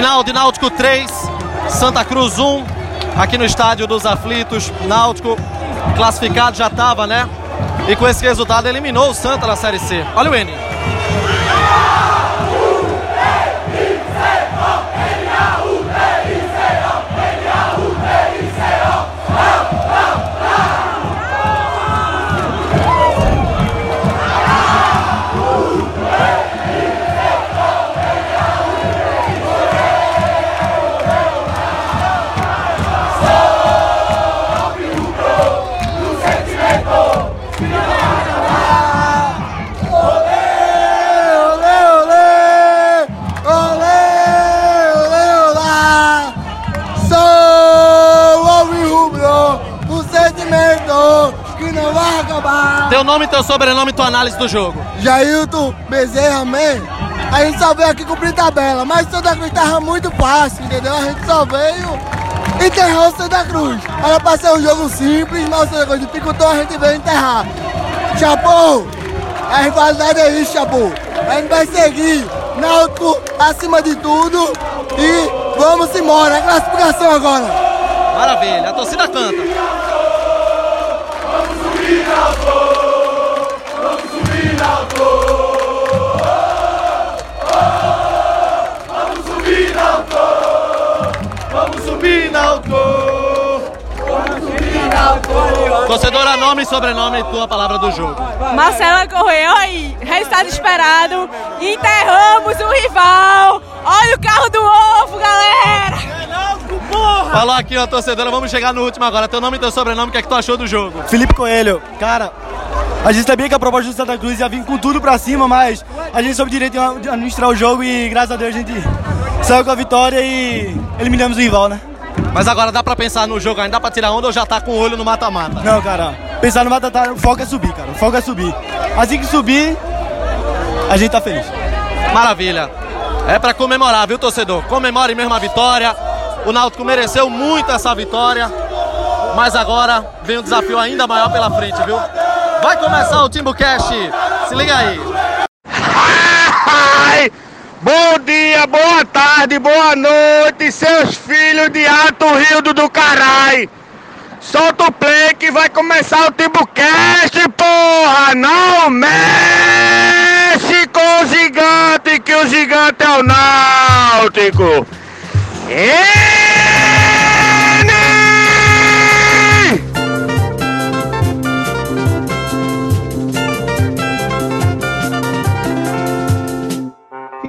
Final de Náutico 3, Santa Cruz 1, aqui no estádio dos Aflitos. Náutico classificado já estava, né? E com esse resultado eliminou o Santa na Série C. Olha o N. nome, teu sobrenome e tua análise do jogo. Jailton Bezerra, man. A gente só veio aqui cumprir tabela, mas Santa Cruz tava muito fácil, entendeu? A gente só veio enterrar o Santa Cruz. Era pra ser um jogo simples, mas o Santa Cruz dificultou, a gente veio enterrar. Chapou! A rivalidade é isso, Chapou. A gente vai seguir Náutico acima de tudo e vamos embora. A classificação agora. Maravilha, a torcida canta. Torcedora, nome e sobrenome e tua palavra do jogo. Marcela Correia, aí, resultado esperado. Enterramos o rival. Olha o carro do ovo, galera. Falou aqui, ó, torcedora. Vamos chegar no último agora. Teu nome e teu sobrenome, o que é que tu achou do jogo? Felipe Coelho, cara, a gente sabia que a proposta do Santa Cruz ia vir com tudo pra cima, mas a gente soube direito de administrar o jogo e graças a Deus a gente saiu com a vitória e eliminamos o rival, né? Mas agora dá pra pensar no jogo ainda, dá pra tirar onda ou já tá com o olho no mata-mata? Não, cara, pensar no mata-mata, o foco é subir, cara, o foco é subir. Assim que subir, a gente tá feliz. Maravilha. É pra comemorar, viu, torcedor? Comemore mesmo a vitória. O Náutico mereceu muito essa vitória. Mas agora vem um desafio ainda maior pela frente, viu? Vai começar o Timbucast. Se liga aí. Bom dia, boa tarde, boa noite, seus filhos de Ato Rildo do Carai. Solta o play que vai começar o Timbucast, porra! Não mexe com o gigante, que o gigante é o Náutico.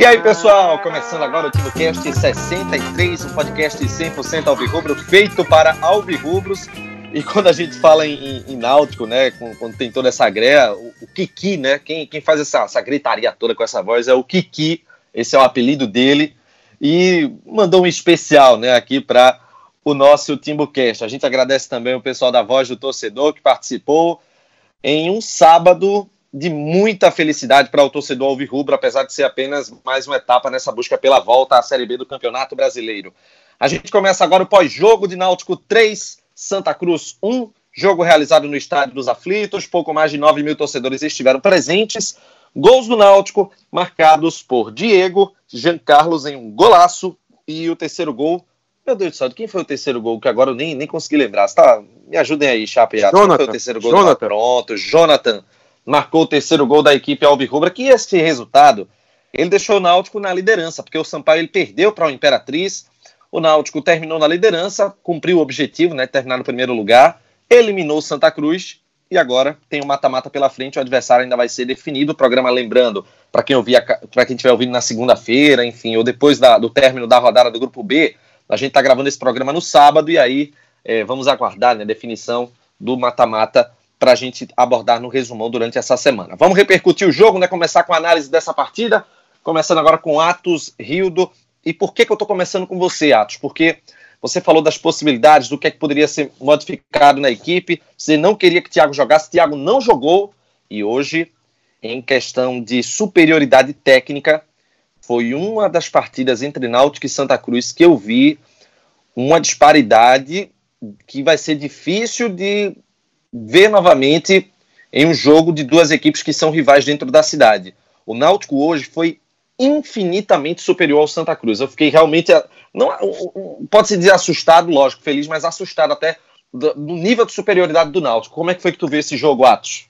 E aí, pessoal, começando agora o TimoCast 63, um podcast 100% alvirrubro, feito para alvirrubros. E quando a gente fala em, em, em náutico, né, quando tem toda essa greia, o, o Kiki, né, quem, quem faz essa, essa gritaria toda com essa voz é o Kiki, esse é o apelido dele, e mandou um especial, né, aqui para o nosso TimbuCast. A gente agradece também o pessoal da Voz do Torcedor que participou em um sábado de muita felicidade para o torcedor alvirrubro, apesar de ser apenas mais uma etapa nessa busca pela volta à Série B do Campeonato Brasileiro. A gente começa agora o pós-jogo de Náutico 3, Santa Cruz 1, jogo realizado no Estádio dos Aflitos, pouco mais de 9 mil torcedores estiveram presentes. Gols do Náutico marcados por Diego, Jean Carlos em um golaço e o terceiro gol. Meu Deus do céu, quem foi o terceiro gol? Que agora eu nem, nem consegui lembrar. Tá, me ajudem aí, Chapeado. Quem foi o terceiro gol? Jonathan. Pronto, Jonathan marcou o terceiro gol da equipe Alvirrubra, que esse resultado ele deixou o Náutico na liderança, porque o Sampaio ele perdeu para o Imperatriz, o Náutico terminou na liderança, cumpriu o objetivo, né, terminar no primeiro lugar, eliminou o Santa Cruz e agora tem o mata-mata pela frente, o adversário ainda vai ser definido. O programa, lembrando, para quem ouvir, para quem estiver ouvindo na segunda-feira, enfim, ou depois da, do término da rodada do Grupo B, a gente está gravando esse programa no sábado e aí é, vamos aguardar né, a definição do mata-mata para a gente abordar no resumão durante essa semana. Vamos repercutir o jogo, né? Começar com a análise dessa partida, começando agora com Atos, Rildo. E por que, que eu estou começando com você, Atos? Porque você falou das possibilidades, do que é que poderia ser modificado na equipe. Você não queria que Thiago jogasse, Thiago não jogou. E hoje, em questão de superioridade técnica, foi uma das partidas entre Náutico e Santa Cruz que eu vi uma disparidade que vai ser difícil de ver novamente em um jogo de duas equipes que são rivais dentro da cidade. O Náutico hoje foi infinitamente superior ao Santa Cruz. Eu fiquei realmente, não pode-se dizer assustado, lógico, feliz, mas assustado até do, nível de superioridade do Náutico. Como é que foi que tu viu esse jogo, Atos?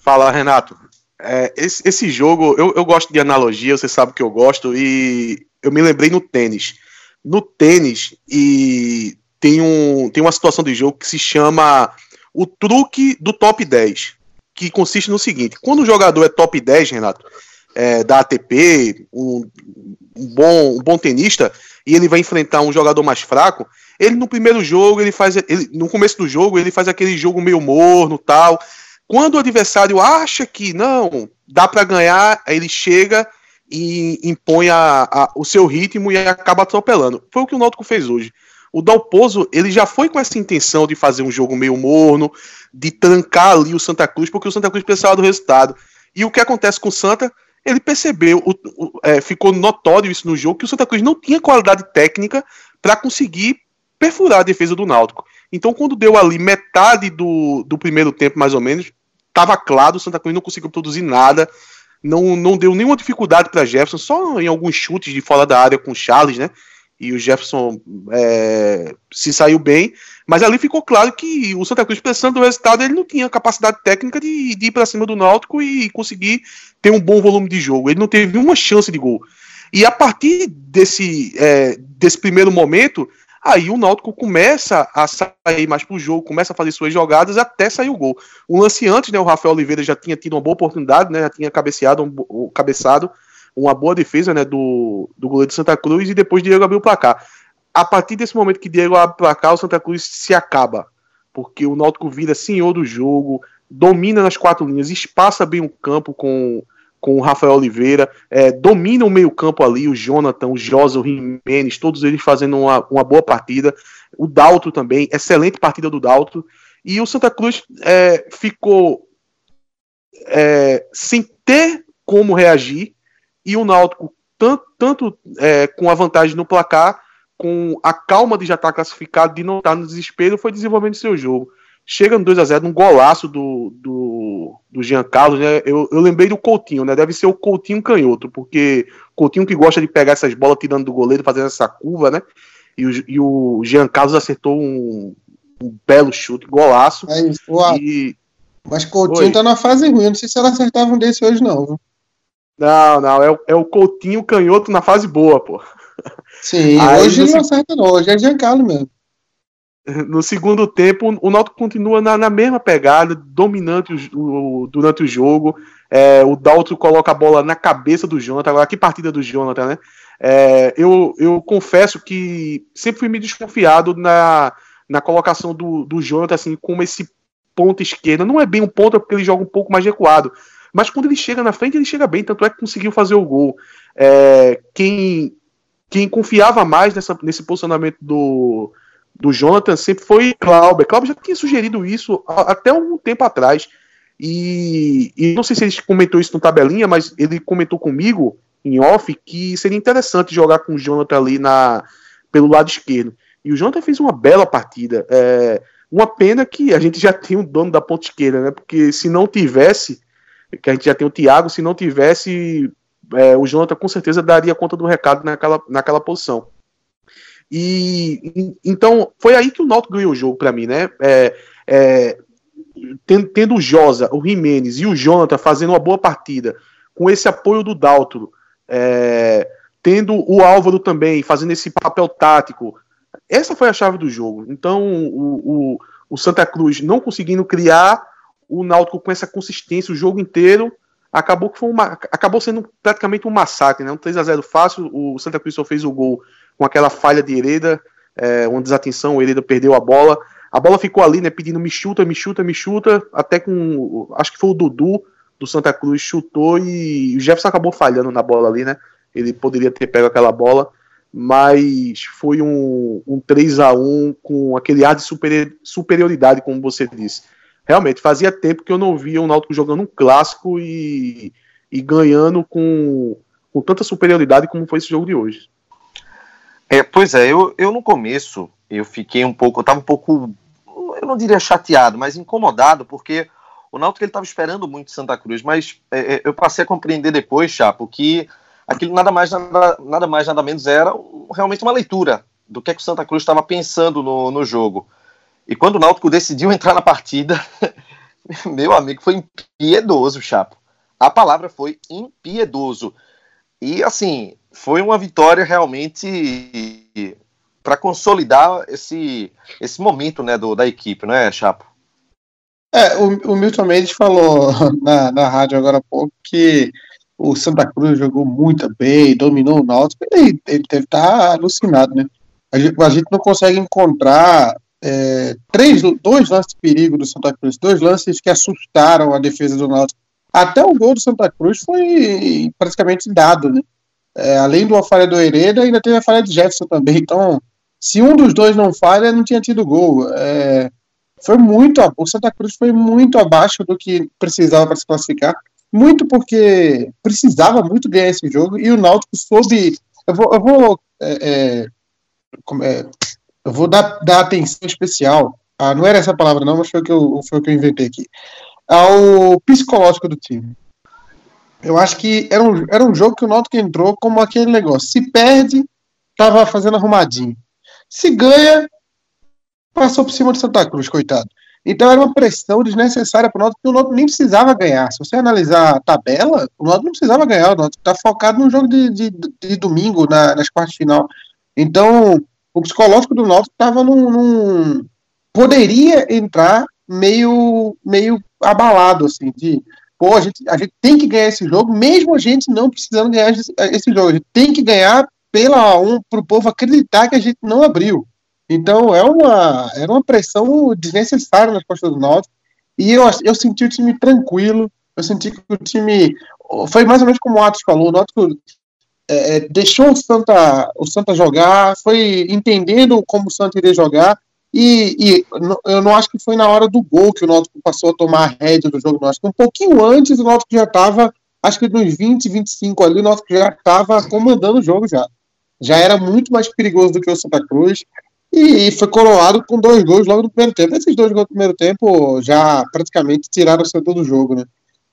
Fala, Renato. É, esse, esse, jogo, eu, eu gosto de analogia, você sabe que eu gosto, e eu me lembrei no tênis. No tênis, e tem, um, tem uma situação de jogo que se chama o truque do top 10, que consiste no seguinte: quando o jogador é top 10, Renato, é, da ATP, um, um, bom, um bom tenista, e ele vai enfrentar um jogador mais fraco, ele no primeiro jogo, ele faz. Ele, no começo do jogo, ele faz aquele jogo meio morno tal. Quando o adversário acha que não, dá para ganhar, ele chega e impõe a, a, o seu ritmo e acaba atropelando. Foi o que o Náutico fez hoje. O Dalpozo, ele já foi com essa intenção de fazer um jogo meio morno, de trancar ali o Santa Cruz, porque o Santa Cruz precisava do resultado. E o que acontece com o Santa, ele percebeu, o, o, é, ficou notório isso no jogo, que o Santa Cruz não tinha qualidade técnica para conseguir perfurar a defesa do Náutico. Então, quando deu ali metade do, do primeiro tempo, mais ou menos, estava claro, o Santa Cruz não conseguiu produzir nada, não, não deu nenhuma dificuldade para Jefferson, só em alguns chutes de fora da área com o Charles, né? E o Jefferson é, se saiu bem, mas ali ficou claro que o Santa Cruz, precisando do resultado, ele não tinha capacidade técnica de, de ir para cima do Náutico e conseguir ter um bom volume de jogo. Ele não teve uma chance de gol. E a partir desse, é, desse primeiro momento, Aí o Náutico começa a sair mais pro jogo, começa a fazer suas jogadas até sair o gol. O lance antes, né, o Rafael Oliveira já tinha tido uma boa oportunidade, né, já tinha cabeceado, um, cabeçado, uma boa defesa, né, do, do goleiro de Santa Cruz e depois Diego abriu o placar. A partir desse momento que Diego abre o placar, o Santa Cruz se acaba, porque o Náutico vira senhor do jogo, domina nas quatro linhas, espaça bem o campo com com o Rafael Oliveira, é, domina o meio-campo ali, o Jonathan, o Josa, o Jimenez, todos eles fazendo uma, uma boa partida. O Dalto também, excelente partida do Dalto. E o Santa Cruz é, ficou é, sem ter como reagir, e o Náutico, tanto, tanto é, com a vantagem no placar, com a calma de já estar classificado, de não estar no desespero, foi desenvolvendo seu jogo chega no 2 a 0 num golaço do, do, do Jean Carlos, né? Eu, eu lembrei do Coutinho, né? Deve ser o Coutinho canhoto, porque Coutinho que gosta de pegar essas bolas tirando do goleiro, fazendo essa curva, né? E o, e o Jean Carlos acertou um, um belo chute, golaço. É isso, e... Mas Coutinho Oi. tá na fase ruim, não sei se ela acertava um desse hoje, não. Não, não, é, é o Coutinho canhoto na fase boa, pô. Sim, Aí, hoje ele não acerta, não, hoje é Jean Carlos mesmo. No segundo tempo, o Náutico continua na, na mesma pegada, dominante o, o, durante o jogo. É, o Dalton coloca a bola na cabeça do Jonathan. Agora, que partida do Jonathan, né? É, eu, eu confesso que sempre fui meio desconfiado na, na colocação do, do Jonathan, assim, como esse ponto esquerda. Não é bem um ponto, é porque ele joga um pouco mais recuado. Mas quando ele chega na frente, ele chega bem, tanto é que conseguiu fazer o gol. É, quem, quem confiava mais nessa, nesse posicionamento do do Jonathan sempre foi Clauber. Clauber já tinha sugerido isso até um tempo atrás. E, e, não sei se ele comentou isso no tabelinha, mas ele comentou comigo em off que seria interessante jogar com o Jonathan ali na, pelo lado esquerdo. E o Jonathan fez uma bela partida. É, uma pena que a gente já tem um dono da ponta esquerda, né? Porque se não tivesse, que a gente já tem o Thiago, se não tivesse, é, o Jonathan com certeza daria conta do recado naquela, naquela posição. E então foi aí que o Náutico ganhou o jogo para mim, né? É, é, tendo, o Josa, o Jimenez e o Jonathan fazendo uma boa partida, com esse apoio do Daltro, é, tendo o Álvaro também fazendo esse papel tático, essa foi a chave do jogo. Então o, o, o Santa Cruz não conseguindo criar, o Náutico com essa consistência o jogo inteiro acabou que foi uma, acabou sendo praticamente um massacre, né? Um 3 a 0 fácil, o Santa Cruz só fez o gol com aquela falha de Hereda, é, uma desatenção, o Hereda perdeu a bola. A bola ficou ali, né, pedindo me chuta, me chuta, me chuta, até com, acho que foi o Dudu do Santa Cruz chutou e o Jefferson acabou falhando na bola ali, né? Ele poderia ter pego aquela bola, mas foi um, um 3 a 1 com aquele ar de superioridade, como você disse. Realmente, fazia tempo que eu não via o Náutico jogando um clássico e, e ganhando com, com tanta superioridade como foi esse jogo de hoje. É, pois é, eu, eu no começo eu fiquei um pouco, eu tava um pouco, eu não diria chateado, mas incomodado, porque o Náutico ele estava esperando muito Santa Cruz, mas é, é, eu passei a compreender depois, Chapo, que aquilo nada mais nada, nada mais nada menos era realmente uma leitura do que é que o Santa Cruz estava pensando no, no jogo. E quando o Náutico decidiu entrar na partida, meu amigo, foi impiedoso, Chapo. A palavra foi impiedoso. E assim, foi uma vitória realmente para consolidar esse, esse momento né, do, da equipe, não é, Chapo? É, o, o Milton Mendes falou na, na rádio agora há pouco que o Santa Cruz jogou muito bem, dominou o Náutico, ele, ele deve estar tá alucinado, né? A gente, a gente não consegue encontrar é, três, dois lances de perigo do Santa Cruz, dois lances que assustaram a defesa do Náutico. Até o gol do Santa Cruz foi praticamente dado, né? É, além do falha do Hereda, ainda teve a falha de Jefferson também. Então, se um dos dois não falha, não tinha tido gol. É, foi muito. O Santa Cruz foi muito abaixo do que precisava para se classificar. Muito porque precisava muito ganhar esse jogo e o Náutico soube. Eu vou, eu vou, é, é, eu vou dar, dar atenção especial. Ah, não era essa palavra, não, mas foi o que eu, foi o que eu inventei aqui. Ao psicológico do time. Eu acho que era um, era um jogo que o Náutico entrou como aquele negócio. Se perde, tava fazendo arrumadinho. Se ganha, passou por cima de Santa Cruz, coitado. Então era uma pressão desnecessária para o Náutico, porque o Náutico nem precisava ganhar. Se você analisar a tabela, o Náutico não precisava ganhar, o Náutico está focado no jogo de, de, de domingo, na, nas quartas de final. Então, o psicológico do Náutico estava num, num, Poderia entrar meio, meio abalado, assim, de pô, a gente, a gente tem que ganhar esse jogo, mesmo a gente não precisando ganhar esse, jogo. A gente tem que ganhar pela um, para o povo acreditar que a gente não abriu. Então é uma, era uma pressão desnecessária nas costas do Náutico. E eu, eu senti o time tranquilo, eu senti que o time. Foi mais ou menos como o Atos falou, o Náutico é, é deixou o Santa, o Santa jogar, foi entendendo como o Santa iria jogar. E, e, eu não acho que foi na hora do gol que o Náutico passou a tomar a rédea do jogo. Náutico. Um pouquinho antes, o Náutico já estava, acho que nos 20, 25 ali, o Náutico já estava comandando o jogo já. Já era muito mais perigoso do que o Santa Cruz e foi coroado com dois gols logo no primeiro tempo. Esses dois gols no primeiro tempo já praticamente tiraram o setor do jogo, né?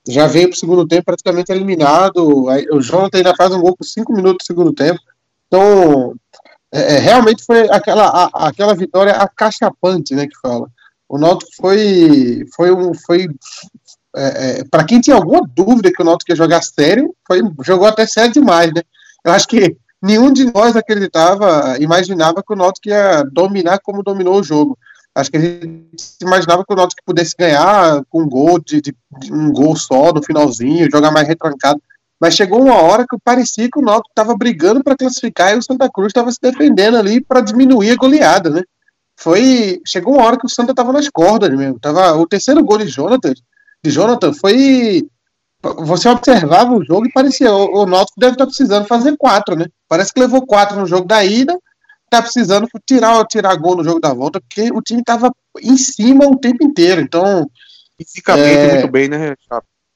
Já veio para o segundo tempo praticamente eliminado. O Jonathan ainda faz um gol com cinco minutos do segundo tempo. Então, é, é, realmente foi aquela, a, aquela vitória acachapante, né, que fala. O Náutico foi, foi, um, foi é, é, para quem tinha alguma dúvida que o Náutico ia jogar sério, foi, jogou até sério demais, né? Eu acho que nenhum de nós acreditava, imaginava que o Náutico ia dominar como dominou o jogo. Acho que a gente imaginava que o Náutico pudesse ganhar com um gol de, de, de, um gol só no finalzinho, jogar mais retrancado. Mas chegou uma hora que parecia que o Náutico estava brigando para classificar e o Santa Cruz estava se defendendo ali para diminuir a goleada, né? Foi, chegou uma hora que o Santa estava nas cordas mesmo. Tava o terceiro gol de Jonathan, de Jonathan foi você observava o jogo e parecia, o, o Náutico deve estar precisando fazer quatro, né? Parece que levou quatro no jogo da ida, tá precisando tirar, tirar gol no jogo da volta, porque o time tava em cima o tempo inteiro, então... Fisicamente é, muito bem, né,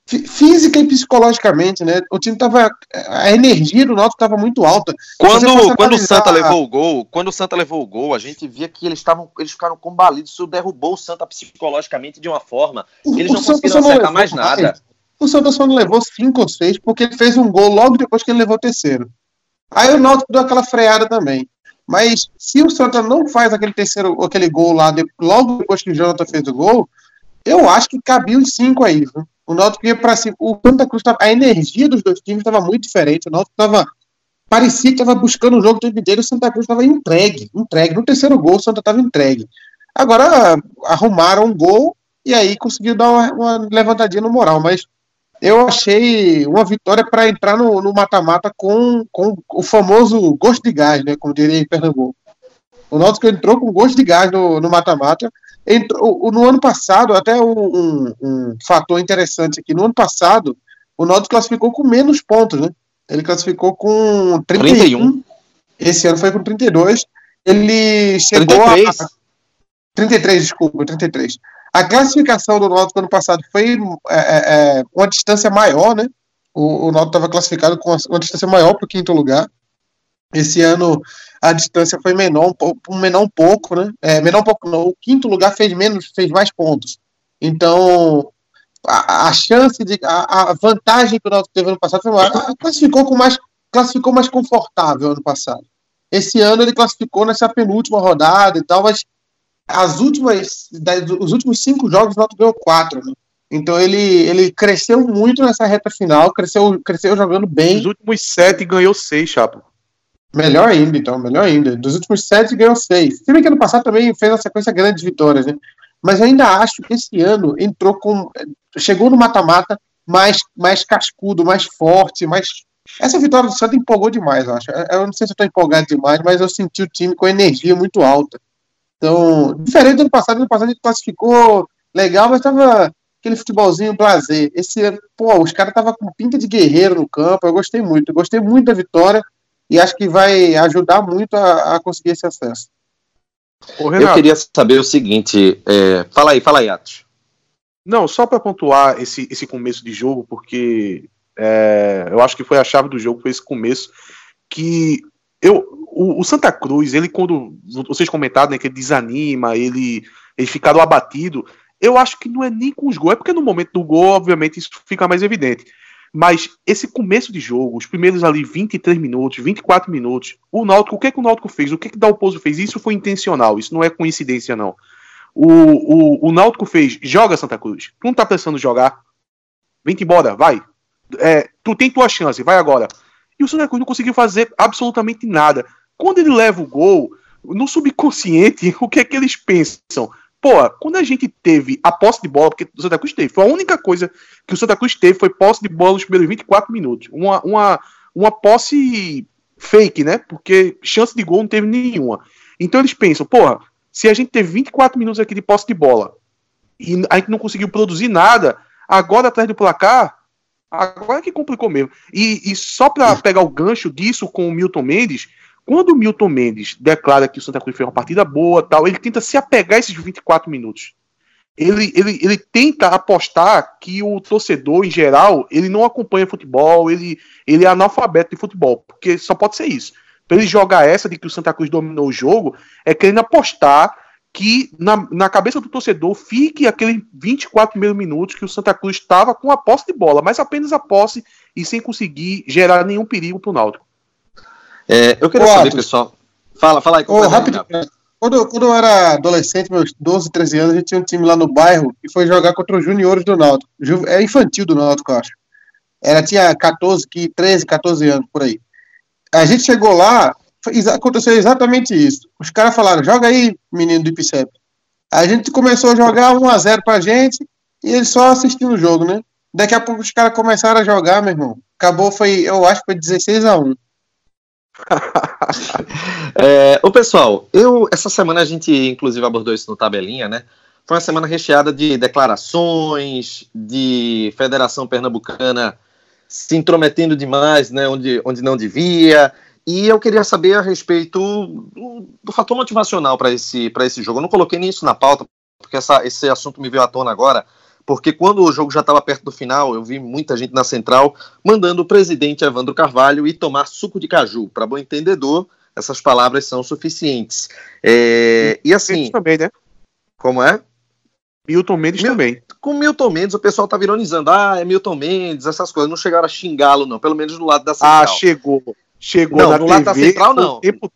Física e psicologicamente, né? O time tava. A energia do Náutico estava muito alta. Quando, quando o Santa levou o gol, quando o Santa levou o gol, a gente via que eles estavam. Eles ficaram combalidos. Isso derrubou o Santa psicologicamente de uma forma. Eles não conseguiram acertar mais nada. Mais. O Santa só não levou cinco ou seis porque ele fez um gol logo depois que ele levou o terceiro. Aí o Náutico deu aquela freada também. Mas se o Santa não faz aquele terceiro, aquele gol lá, logo depois que o Jonathan fez o gol, eu acho que cabia os cinco aí. Viu? O Náutico ia para cima. O Santa Cruz, tava, a energia dos dois times estava muito diferente. O Náutico estava. Parecia que estava buscando o jogo o tempo inteiro. O Santa Cruz estava entregue, entregue. No terceiro gol, o Santa estava entregue. Agora arrumaram um gol e aí conseguiu dar uma, uma levantadinha no moral. Mas eu achei uma vitória para entrar no mata-mata com, com o famoso gosto de gás, né? Como diria em Pernambuco. O Náutico entrou com gosto de gás no mata-mata. No ano passado, até um, um, fator interessante aqui, no ano passado, o Náutico classificou com menos pontos, né? Ele classificou com 31. 31. Esse ano foi com 32. Ele chegou 33. a. 33, desculpa, 33. A classificação do Náutico ano passado foi é, é, é uma distância maior, né? O, o Náutico estava classificado com uma distância maior para o quinto lugar. Esse ano a distância foi menor um pouco, menor um pouco, né? É, menor um pouco não. O quinto lugar fez menos, fez mais pontos. Então a, a chance de. A, a, vantagem que o Náutico teve ano passado foi maior. Classificou com mais. Classificou mais confortável ano passado. Esse ano ele classificou nessa penúltima rodada e tal, mas as últimas, os últimos cinco jogos o Náutico ganhou quatro. Né? Então ele, ele cresceu muito nessa reta final, cresceu, cresceu jogando bem. Os últimos sete ganhou seis, Chapo. Melhor ainda, então, melhor ainda. Dos últimos sete ganhou seis. Se bem que ano passado também fez uma sequência grande de vitórias, né? Mas eu ainda acho que esse ano entrou com. Chegou no mata-mata mais, mais cascudo, mais forte, mais. Essa vitória do Santos empolgou demais, eu acho. Eu não sei se eu estou empolgado demais, mas eu senti o time com energia muito alta. Então, diferente do ano passado, no ano passado a gente classificou legal, mas tava aquele futebolzinho blazer. Esse, pô, os caras tava com pinta de guerreiro no campo, eu gostei muito. Eu gostei muito da vitória e acho que vai ajudar muito a, a conseguir esse acesso. Eu queria saber o seguinte, é... fala aí, fala aí, Atos. Não, só para pontuar esse, esse começo de jogo, porque é, eu acho que foi a chave do jogo, foi esse começo, que eu, o, o, Santa Cruz, ele quando vocês comentaram, né, que ele desanima, ele, ele fica abatido, eu acho que não é nem com os gols, é porque no momento do gol, obviamente, isso fica mais evidente. Mas esse começo de jogo, os primeiros ali 23 minutos, 24 minutos, o Náutico, o que é que o Náutico fez? O que é que Dalpozo fez? Isso foi intencional, isso não é coincidência, não. O, o, o Náutico fez, joga Santa Cruz. Tu não tá pensando jogar? Vem-te embora, vai. É, tu tem tua chance, vai agora. E o Santa Cruz não conseguiu fazer absolutamente nada. Quando ele leva o gol, no subconsciente, o que é que eles pensam? Pô, quando a gente teve a posse de bola, porque o Santa Cruz teve, foi a única coisa que o Santa Cruz teve foi posse de bola nos primeiros 24 minutos. Uma, uma, uma posse fake, né? Porque chance de gol não teve nenhuma. Então eles pensam, porra, se a gente teve 24 minutos aqui de posse de bola e a gente não conseguiu produzir nada, agora atrás do placar, agora é que complicou mesmo. E, e só para pegar o gancho disso com o Milton Mendes, quando o Milton Mendes declara que o Santa Cruz fez uma partida boa, tal, ele tenta se apegar a esses 24 minutos. Ele, ele, ele tenta apostar que o torcedor, em geral, ele não acompanha futebol, ele, ele é analfabeto de futebol, porque só pode ser isso. Para ele jogar essa de que o Santa Cruz dominou o jogo, é querendo apostar que na, na cabeça do torcedor fique aqueles 24 primeiros minutos que o Santa Cruz estava com a posse de bola, mas apenas a posse e sem conseguir gerar nenhum perigo para o Náutico. É, eu queria Ô, saber, Atos. pessoal. Fala, fala aí. Ô, rapidinho. Quando, quando eu era adolescente, meus 12, 13 anos, a gente tinha um time lá no bairro e foi jogar contra os juniores do Náutico. É infantil do Náutico, eu acho. Era, tinha 14, 13, 14 anos, por aí. A gente chegou lá, aconteceu exatamente isso. Os caras falaram, joga aí, menino do IPCEP. A gente começou a jogar 1x0 pra gente e eles só assistindo o jogo, né? Daqui a pouco os caras começaram a jogar, meu irmão. Acabou, foi, eu acho que foi 16 a 1 é, o pessoal, eu essa semana a gente inclusive abordou isso no tabelinha, né? Foi uma semana recheada de declarações, de Federação Pernambucana se intrometendo demais, né? Onde, onde não devia. E eu queria saber a respeito do, do fator motivacional para esse, esse jogo. Eu não coloquei nem isso na pauta, porque essa, esse assunto me veio à tona agora porque quando o jogo já estava perto do final, eu vi muita gente na central mandando o presidente Evandro Carvalho ir tomar suco de caju. Para bom entendedor, essas palavras são suficientes. É, e assim. Mendes também, né? Como é? Milton Mendes Mil, também. Com Milton Mendes, o pessoal tá ironizando. Ah, é Milton Mendes, essas coisas. Não chegaram a xingá-lo, não. Pelo menos no lado da central. Ah, chegou. Chegou não, na no TV, lado da central, não. Tempo,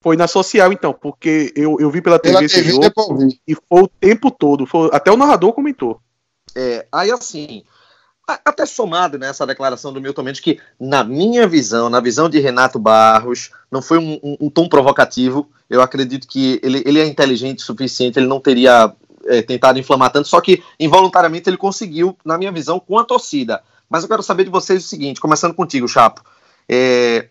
foi na social, então, porque eu, eu vi pela, pela TV esse jogo e foi o tempo todo. Foi, até o narrador comentou. É, aí assim, até somado nessa declaração do Milton Mendes, que na minha visão, na visão de Renato Barros, não foi um, um, um tom provocativo. Eu acredito que ele, ele é inteligente o suficiente, ele não teria é, tentado inflamar tanto, só que involuntariamente ele conseguiu, na minha visão, com a torcida. Mas eu quero saber de vocês o seguinte, começando contigo, Chapo. É,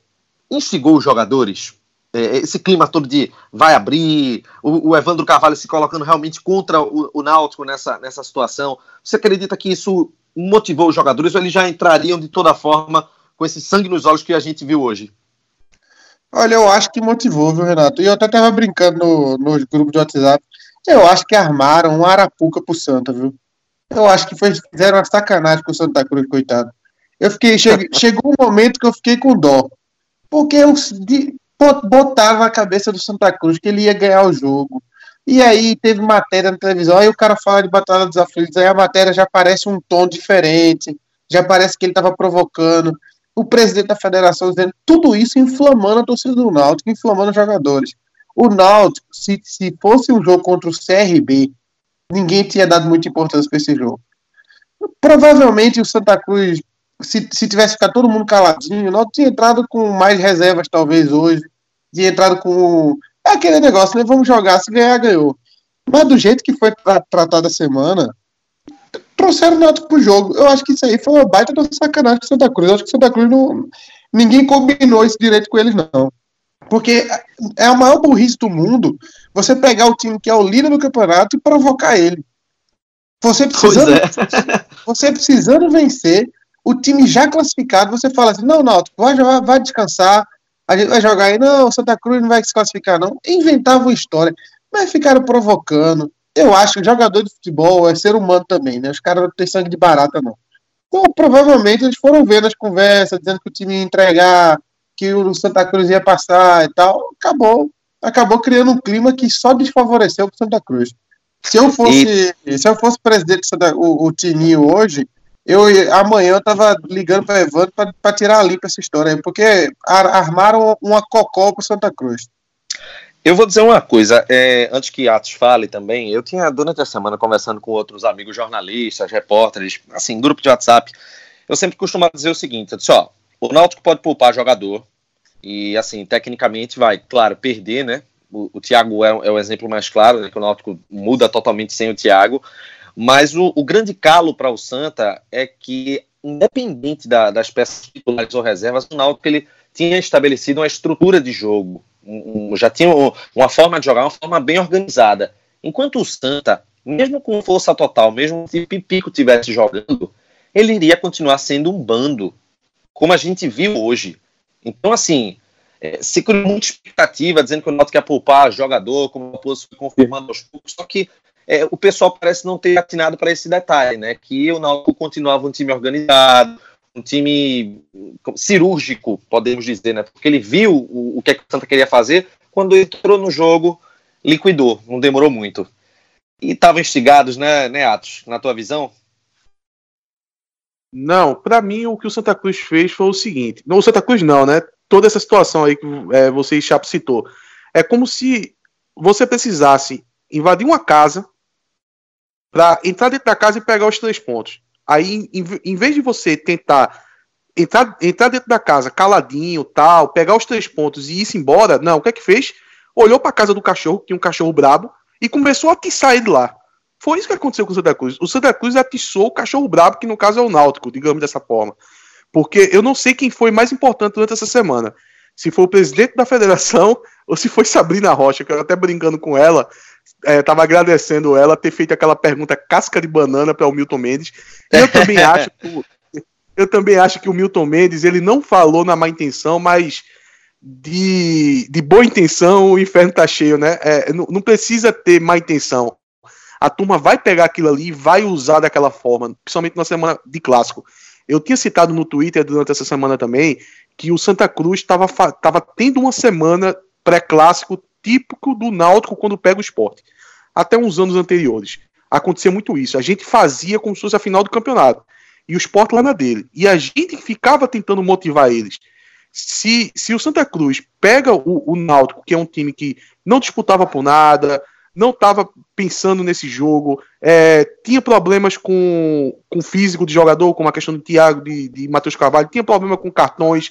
instigou os jogadores é, esse clima todo de vai abrir, o, o, Evandro Carvalho se colocando realmente contra o, o Náutico nessa, nessa situação. Você acredita que isso motivou os jogadores ou eles já entrariam de toda forma com esse sangue nos olhos que a gente viu hoje? Olha, eu acho que motivou, viu, Renato? E eu até estava brincando no, nos grupos de WhatsApp. Eu acho que armaram um arapuca pro Santa, viu? Eu acho que foi, fizeram uma sacanagem com o Santa Cruz, coitado. Eu fiquei, chegou um momento que eu fiquei com dó. Porque eu, de, botaram na cabeça do Santa Cruz que ele ia ganhar o jogo. E aí teve matéria na televisão, aí o cara fala de Batalha dos Aflitos, aí a matéria já parece um tom diferente, já parece que ele estava provocando. O presidente da federação dizendo tudo isso inflamando a torcida do Náutico, inflamando os jogadores. O Náutico, se, se fosse um jogo contra o CRB, ninguém tinha dado muita importância para esse jogo. Provavelmente o Santa Cruz, se, se tivesse ficado todo mundo caladinho, não tinha entrado com mais reservas, talvez hoje. Tinha entrado com. É aquele negócio, né? Vamos jogar, se ganhar, ganhou. Mas do jeito que foi tra tratado a semana, trouxeram o Náutico pro jogo. Eu acho que isso aí foi uma baita da sacanagem com Santa Cruz. Eu acho que Santa Cruz não. Ninguém combinou isso direito com eles, não. Porque é a maior burrice do mundo você pegar o time que é o líder do campeonato e provocar ele. Você precisando, é. você precisando vencer, o time já classificado, você fala assim: não, Náutico, vai, jogar, vai descansar, a gente vai jogar aí, não, Santa Cruz não vai se classificar, não. Inventava uma história, mas ficaram provocando. Eu acho que jogador de futebol é ser humano também, né? Os caras não têm sangue de barata, não. Então, provavelmente eles foram vendo as conversas, dizendo que o time ia entregar, que o Santa Cruz ia passar e tal. Acabou. Acabou criando um clima que só desfavoreceu o Santa Cruz. Se eu fosse, e... se eu fosse presidente do o, o Tininho hoje, eu amanhã eu tava ligando para Evandro para tirar a limpa essa história aí, porque armaram uma cocó para Santa Cruz. Eu vou dizer uma coisa, é, antes que Atos fale também, eu tinha durante a semana conversando com outros amigos jornalistas, repórteres, assim, grupo de WhatsApp, eu sempre costumava dizer o seguinte, eu disse, ó, o Náutico pode poupar jogador, e assim, tecnicamente vai, claro, perder, né, o, o Thiago é, é, o exemplo mais claro, né, que o Náutico muda totalmente sem o Thiago, mas o, o grande calo para o Santa é que, independente da, das peças titulares ou reservas, o Náutico ele tinha estabelecido uma estrutura de jogo, um, já tinha uma forma de jogar, uma forma bem organizada. Enquanto o Santa, mesmo com força total, mesmo se Pipico estivesse jogando, ele iria continuar sendo um bando, como a gente viu hoje. Então, assim, é, se criou muita expectativa, dizendo que o Náutico ia poupar jogador, como o Poço foi confirmando aos poucos, só que é, o pessoal parece não ter atinado para esse detalhe, né? Que o Náutico continuava um time organizado, um time cirúrgico, podemos dizer, né? Porque ele viu o, o que, é que o Santa queria fazer, quando entrou no jogo, liquidou, não demorou muito. E estavam instigados, né, né, Atos, na tua visão? Não, para mim o que o Santa Cruz fez foi o seguinte. Não, o Santa Cruz não, né? Toda essa situação aí que é, você, Chapo, citou. É como se você precisasse invadir uma casa para entrar dentro da casa e pegar os três pontos. Aí, em, em vez de você tentar entrar, entrar dentro da casa caladinho, tal, pegar os três pontos e ir embora, não, o que é que fez? Olhou para a casa do cachorro, que tinha um cachorro brabo, e começou a atiçar ele lá. Foi isso que aconteceu com o Santa Cruz. O Santa Cruz atiçou o cachorro brabo, que no caso é o Náutico, digamos dessa forma. Porque eu não sei quem foi mais importante durante essa semana. Se foi o presidente da federação ou se foi Sabrina Rocha, que eu até brincando com ela, estava é, agradecendo ela ter feito aquela pergunta casca de banana para o Milton Mendes. Eu também acho que, eu também acho que o Milton Mendes ele não falou na má intenção, mas de, de boa intenção o inferno tá cheio, né? É, não, não, precisa ter má intenção. A turma vai pegar aquilo ali e vai usar daquela forma, principalmente na semana de clássico. Eu tinha citado no Twitter durante essa semana também que o Santa Cruz estava tendo uma semana pré-clássico típico do Náutico quando pega o esporte. Até uns anos anteriores. Acontecia muito isso. A gente fazia como se fosse a final do campeonato. E o esporte lá na dele. E a gente ficava tentando motivar eles. Se, se o Santa Cruz pega o, o Náutico, que é um time que não disputava por nada, não estava pensando nesse jogo, é, tinha problemas com, com o físico de jogador, como a questão do Thiago, de, de Matheus Carvalho, tinha problema com cartões,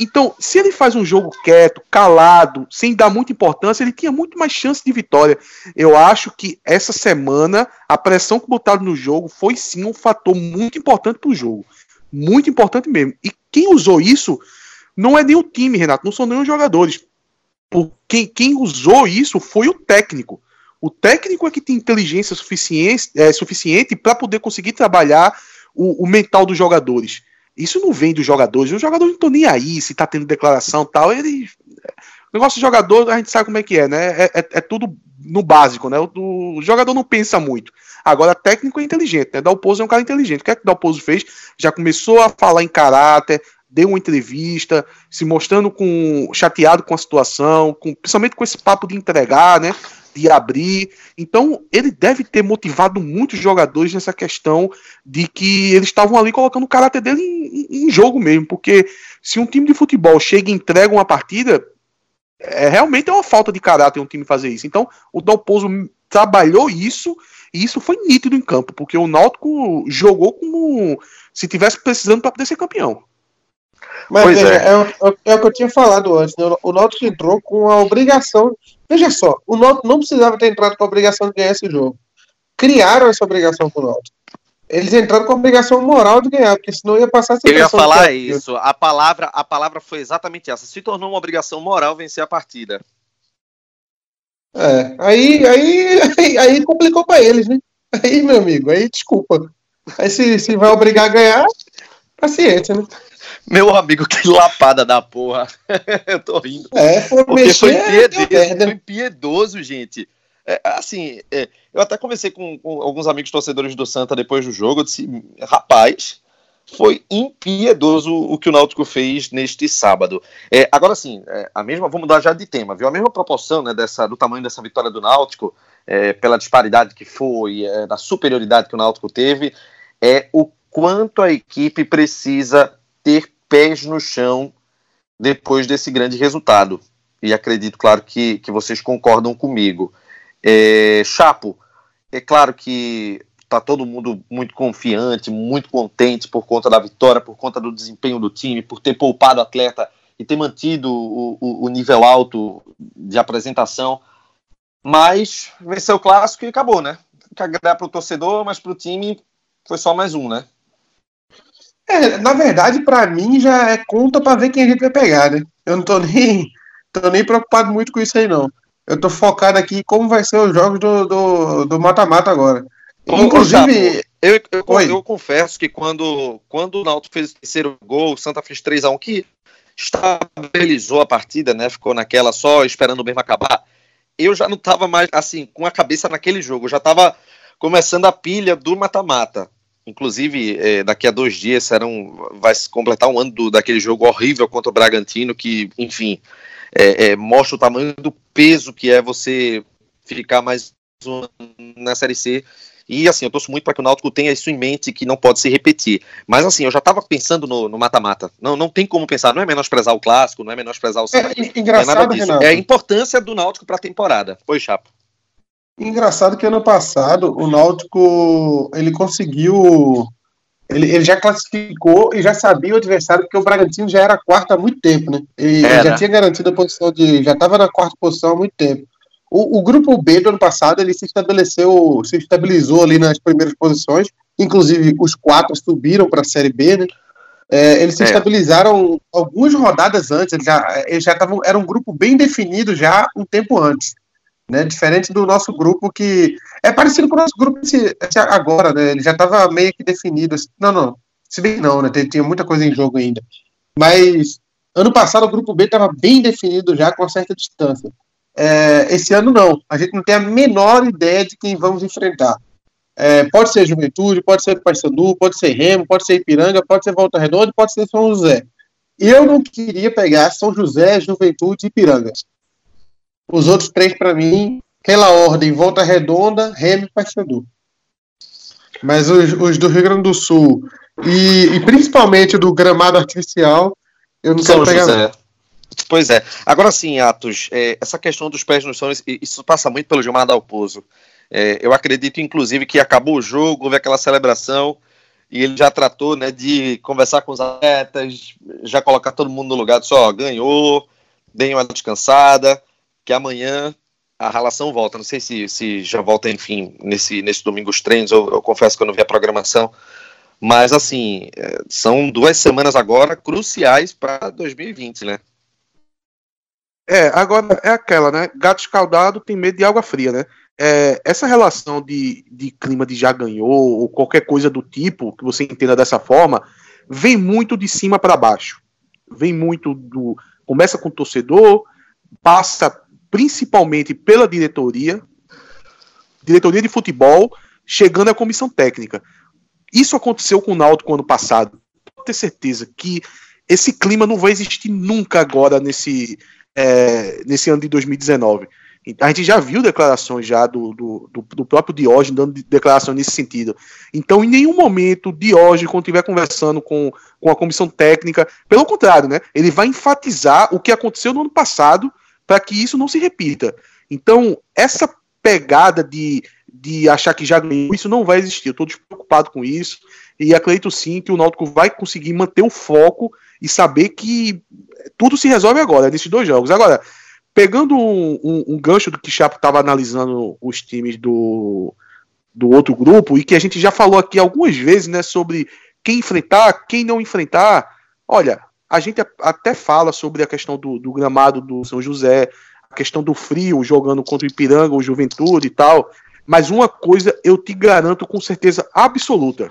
então, se ele faz um jogo quieto, calado, sem dar muita importância, ele tinha muito mais chance de vitória. Eu acho que essa semana a pressão que botaram no jogo foi sim um fator muito importante para o jogo. Muito importante mesmo. E quem usou isso não é nem o time, Renato, não são nem os jogadores. Quem, quem usou isso foi o técnico. O técnico é que tem inteligência suficiente, é, suficiente para poder conseguir trabalhar o, o mental dos jogadores. Isso não vem dos jogadores. Os jogadores não estão nem aí se tá tendo declaração tal. Ele, o negócio do jogador, a gente sabe como é que é, né? É, é, é tudo no básico, né? O, o, jogador não pensa muito. Agora, técnico é inteligente, né? Dalpozo é um cara inteligente. O que é que Dalpozo fez? Já começou a falar em caráter, deu uma entrevista, se mostrando com chateado com a situação, com, principalmente com esse papo de entregar, né? De abrir. Então, ele deve ter motivado muitos jogadores nessa questão de que eles estavam ali colocando o caráter dele em, em, jogo mesmo. Porque se um time de futebol chega e entrega uma partida, é, realmente é uma falta de caráter um time fazer isso. Então, o Dalpozo trabalhou isso e isso foi nítido em campo, porque o Náutico jogou como se tivesse precisando para poder ser campeão. Mas veja, é. É, é, é. o que eu tinha falado antes. Né? O Náutico entrou com a obrigação. Veja só, o Náutico não precisava ter entrado com a obrigação de ganhar esse jogo. Criaram essa obrigação para o Náutico. Eles entraram com a obrigação moral de ganhar, porque senão ia passar essa Eu ia falar isso. A palavra, a palavra foi exatamente essa. Se tornou uma obrigação moral vencer a partida. É, aí, aí, aí, aí complicou para eles, né? Aí, meu amigo, aí desculpa. Aí se, se vai obrigar a ganhar, paciência, né? Meu amigo, que lapada da porra. eu tô rindo. É, foi Porque mexer, foi impiedoso, foi impiedoso, gente. É, assim, é, eu até conversei com, com, alguns amigos torcedores do Santa depois do jogo. Eu disse, rapaz, foi impiedoso o que o Náutico fez neste sábado. É, agora sim, é, a mesma, vamos mudar já de tema, viu? A mesma proporção né, dessa, do tamanho dessa vitória do Náutico, é, pela disparidade que foi, é, da superioridade que o Náutico teve, é o quanto a equipe precisa ter pés no chão depois desse grande resultado. E acredito, claro, que, que vocês concordam comigo. É, Chapo, é claro que está todo mundo muito confiante, muito contente por conta da vitória, por conta do desempenho do time, por ter poupado o atleta e ter mantido o, o, o nível alto de apresentação. Mas venceu o clássico e acabou, né? Fica para o torcedor, mas para o time foi só mais um, né? É, na verdade, para mim já é conta para ver quem a gente vai pegar, né? Eu não tô nem, tô nem preocupado muito com isso aí, não. Eu tô focado aqui em como vai ser os jogos do mata-mata agora. Inclusive. Eu, eu, eu, confesso que quando, quando o Náutico fez o terceiro gol, o Santa fez 3x1, que estabilizou a partida, né? Ficou naquela só esperando o mesmo acabar. Eu já não tava mais, assim, com a cabeça naquele jogo. Eu já tava começando a pilha do mata-mata. Inclusive, é, daqui a dois dias serão, vai se completar um ano do, daquele jogo horrível contra o Bragantino, que, enfim, é, é, mostra o tamanho do peso que é você ficar mais um na Série C. E assim, eu torço muito para que o Náutico tenha isso em mente, que não pode se repetir. Mas assim, eu já estava pensando no mata-mata. Não, não tem como pensar, não é menosprezar o clássico, não é menosprezar o Santa. É, engraçado, é nada disso. Renato. É a importância do Náutico para a temporada. Foi, Chapo. Engraçado que ano passado o Náutico ele conseguiu. Ele, ele já classificou e já sabia o adversário, porque o Bragantino já era quarto há muito tempo, né? Ele, ele já tinha garantido a posição de. Já estava na quarta posição há muito tempo. O, o, grupo B do ano passado ele se estabeleceu, se estabilizou ali nas primeiras posições, inclusive os quatro subiram para a Série B, né? É, eles se é. estabilizaram algumas rodadas antes, eles já, eles já tavam, era um grupo bem definido já um tempo antes né? Diferente do nosso grupo que é parecido com o nosso grupo esse, esse agora, né? Ele já estava meio que definido. Assim. Não, não. Se bem que não, né? Tinha muita coisa em jogo ainda. Mas ano passado o grupo B estava bem definido já com uma certa distância. É, esse ano não. A gente não tem a menor ideia de quem vamos enfrentar. É, pode ser Juventude, pode ser Paysandu, pode ser Remo, pode ser Ipiranga, pode ser Volta Redonda, pode ser São José. Eu não queria pegar São José, Juventude e Ipiranga. Os outros três, para mim, pela ordem, Volta Redonda, Remy e Paysandu. Mas os, os, do Rio Grande do Sul e, e principalmente do gramado artificial, eu não São quero pegar. José. Pois é. Agora sim, Atos, é, essa questão dos pés no chão, isso passa muito pelo Gilmar Dalpozo. É, eu acredito, inclusive, que acabou o jogo, houve aquela celebração e ele já tratou né, de conversar com os atletas, já colocar todo mundo no lugar, só ganhou, deem uma descansada que amanhã a relação volta. Não sei se, se já volta, enfim, nesse, nesse domingo os treinos, eu, eu confesso que eu não vi a programação. Mas, assim, é, são duas semanas agora cruciais para 2020, né? É, agora é aquela, né? Gato escaldado tem medo de água fria, né? É, essa relação de, de clima de já ganhou, ou qualquer coisa do tipo, que você entenda dessa forma, vem muito de cima para baixo. Vem muito do. Começa com o torcedor, passa principalmente pela diretoria, diretoria de futebol, chegando à comissão técnica. Isso aconteceu com o Náutico ano passado. Pode ter certeza que esse clima não vai existir nunca agora nesse, é, nesse ano de 2019. A gente já viu declarações já do, do, do, próprio Diógenes dando declaração nesse sentido. Então, em nenhum momento, Diógenes, quando estiver conversando com, com a comissão técnica, pelo contrário, né, ele vai enfatizar o que aconteceu no ano passado para que isso não se repita. Então, essa pegada de, de achar que já ganhou, isso não vai existir. Eu estou despreocupado com isso e acredito sim que o Náutico vai conseguir manter o foco e saber que tudo se resolve agora, nesses dois jogos. Agora, pegando um, um, um gancho do que Chapo estava analisando os times do, do outro grupo, e que a gente já falou aqui algumas vezes, né, sobre quem enfrentar, quem não enfrentar. Olha, a gente até fala sobre a questão do, do gramado do São José, a questão do frio, jogando contra o Ipiranga, o Juventude e tal. Mas uma coisa eu te garanto com certeza absoluta.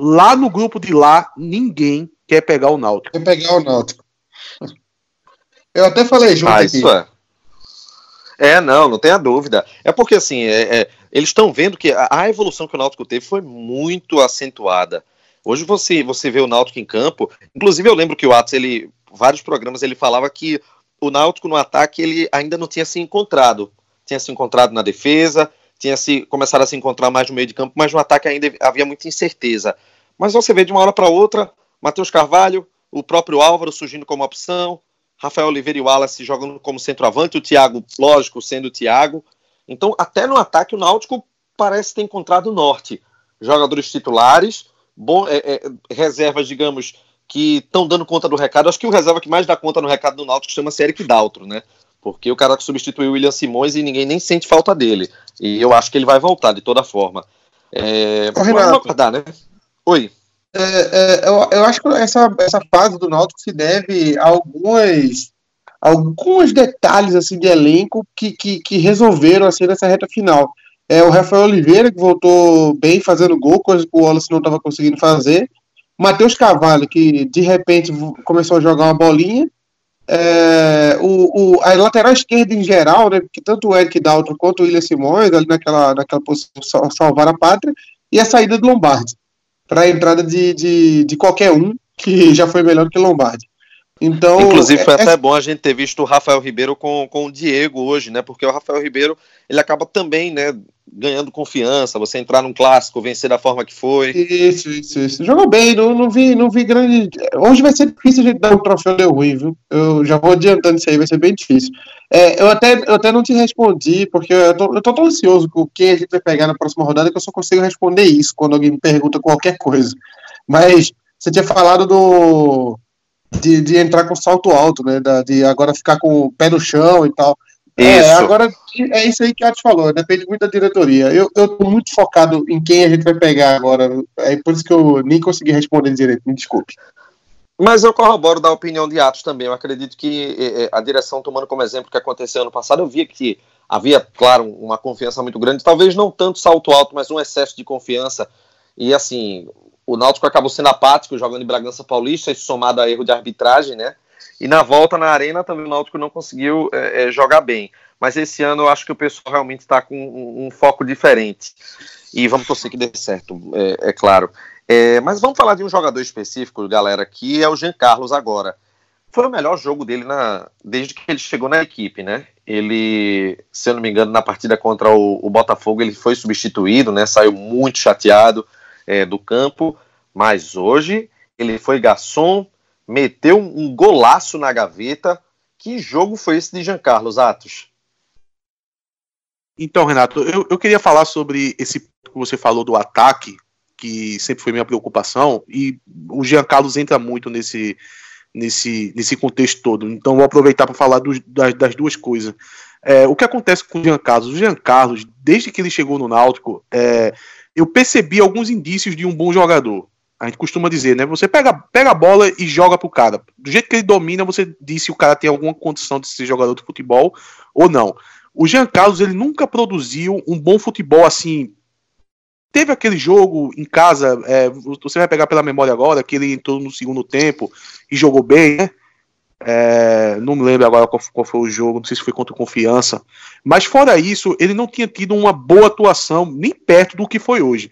Lá no grupo de lá, ninguém quer pegar o Náutico. Quer pegar o Náutico. Eu até falei junto ah, aqui. Isso é. É, não, não tenha dúvida. É porque, assim, é, é, eles estão vendo que a, a, evolução que o Náutico teve foi muito acentuada. Hoje você, você vê o Náutico em campo, inclusive eu lembro que o Atos, ele, vários programas, ele falava que o Náutico no ataque, ele ainda não tinha se encontrado. Tinha se encontrado na defesa, tinha se começado a se encontrar mais no meio de campo, mas no ataque ainda havia muita incerteza. Mas você vê de uma hora para outra, Matheus Carvalho, o próprio Álvaro surgindo como opção, Rafael Oliveira e Wallace jogando como centroavante, o Thiago, lógico, sendo o Thiago. Então, até no ataque, o Náutico parece ter encontrado o norte. Jogadores titulares, bom, é, é, reservas, digamos, que estão dando conta do recado. Acho que o reserva que mais dá conta no recado do Náutico chama-se Eric Daltro, né? Porque o cara que substituiu o William Simões e ninguém nem sente falta dele. E eu acho que ele vai voltar de toda forma. É, Ô, vamos aguardar, né? Oi. É, é, eu, eu, acho que essa, essa fase do Náutico se deve a algumas alguns detalhes assim de elenco que, que, que resolveram assim nessa reta final. É o Rafael Oliveira que voltou bem fazendo gol, coisa que o Wallace não estava conseguindo fazer. Matheus Carvalho que de repente começou a jogar uma bolinha. É, o, o, a lateral esquerda em geral, né, que tanto o Eric Dalton quanto o William Simões ali naquela, naquela posição salvar a pátria, e a saída do Lombardi para a entrada de, de, de qualquer um que já foi melhor que Lombardi. Então, Inclusive foi é, até é... bom a gente ter visto o Rafael Ribeiro com, com o Diego hoje, né? Porque o Rafael Ribeiro ele acaba também, né? Ganhando confiança, você entrar num clássico, vencer da forma que foi. Isso, isso, isso. Jogou bem, não, não, vi, não vi grande. Hoje vai ser difícil a gente dar um troféu deu ruim, viu? Eu já vou adiantando isso aí, vai ser bem difícil. É, eu, até, eu até não te respondi, porque eu tô, eu tô tão ansioso com quem a gente vai pegar na próxima rodada que eu só consigo responder isso quando alguém me pergunta qualquer coisa. Mas você tinha falado do de, de entrar com salto alto, né? Da, de agora ficar com o pé no chão e tal. É, agora é isso aí que a gente falou, depende muito da diretoria. Eu, eu tô muito focado em quem a gente vai pegar agora. É por isso que eu nem consegui responder direito, me desculpe. Mas eu corroboro da opinião de Atos também. Eu acredito que é, é, a direção, tomando como exemplo o que aconteceu ano passado, eu via que havia, claro, uma confiança muito grande, talvez não tanto salto alto, mas um excesso de confiança. E assim, o Náutico acabou sendo apático jogando em Bragança Paulista, somado a erro de arbitragem, né? E na volta na arena também o Náutico não conseguiu é, é, jogar bem. Mas esse ano eu acho que o pessoal realmente está com um, um, foco diferente. E vamos torcer que dê certo, é, é claro. É, mas vamos falar de um jogador específico, galera, que é o Jean Carlos agora. Foi o melhor jogo dele na, desde que ele chegou na equipe, né? Ele, se eu não me engano, na partida contra o, o Botafogo, ele foi substituído, né? Saiu muito chateado é, do campo, mas hoje ele foi garçom, meteu um golaço na gaveta. Que jogo foi esse de Jean Carlos Atos? Então, Renato, eu, eu queria falar sobre esse que você falou do ataque, que sempre foi minha preocupação, e o Jean Carlos entra muito nesse, nesse, nesse contexto todo. Então, vou aproveitar para falar dos, das, das, duas coisas. É, o que acontece com o Jean Carlos? O Jean Carlos, desde que ele chegou no Náutico, é, eu percebi alguns indícios de um bom jogador. A gente costuma dizer, né? Você pega, pega a bola e joga pro cara. Do jeito que ele domina, você diz se o cara tem alguma condição de ser jogador de futebol ou não. O Jean Carlos, ele nunca produziu um bom futebol assim. Teve aquele jogo em casa, é, você vai pegar pela memória agora, que ele entrou no segundo tempo e jogou bem, né? É, não me lembro agora qual, qual, foi o jogo, não sei se foi contra Confiança. Mas fora isso, ele não tinha tido uma boa atuação, nem perto do que foi hoje.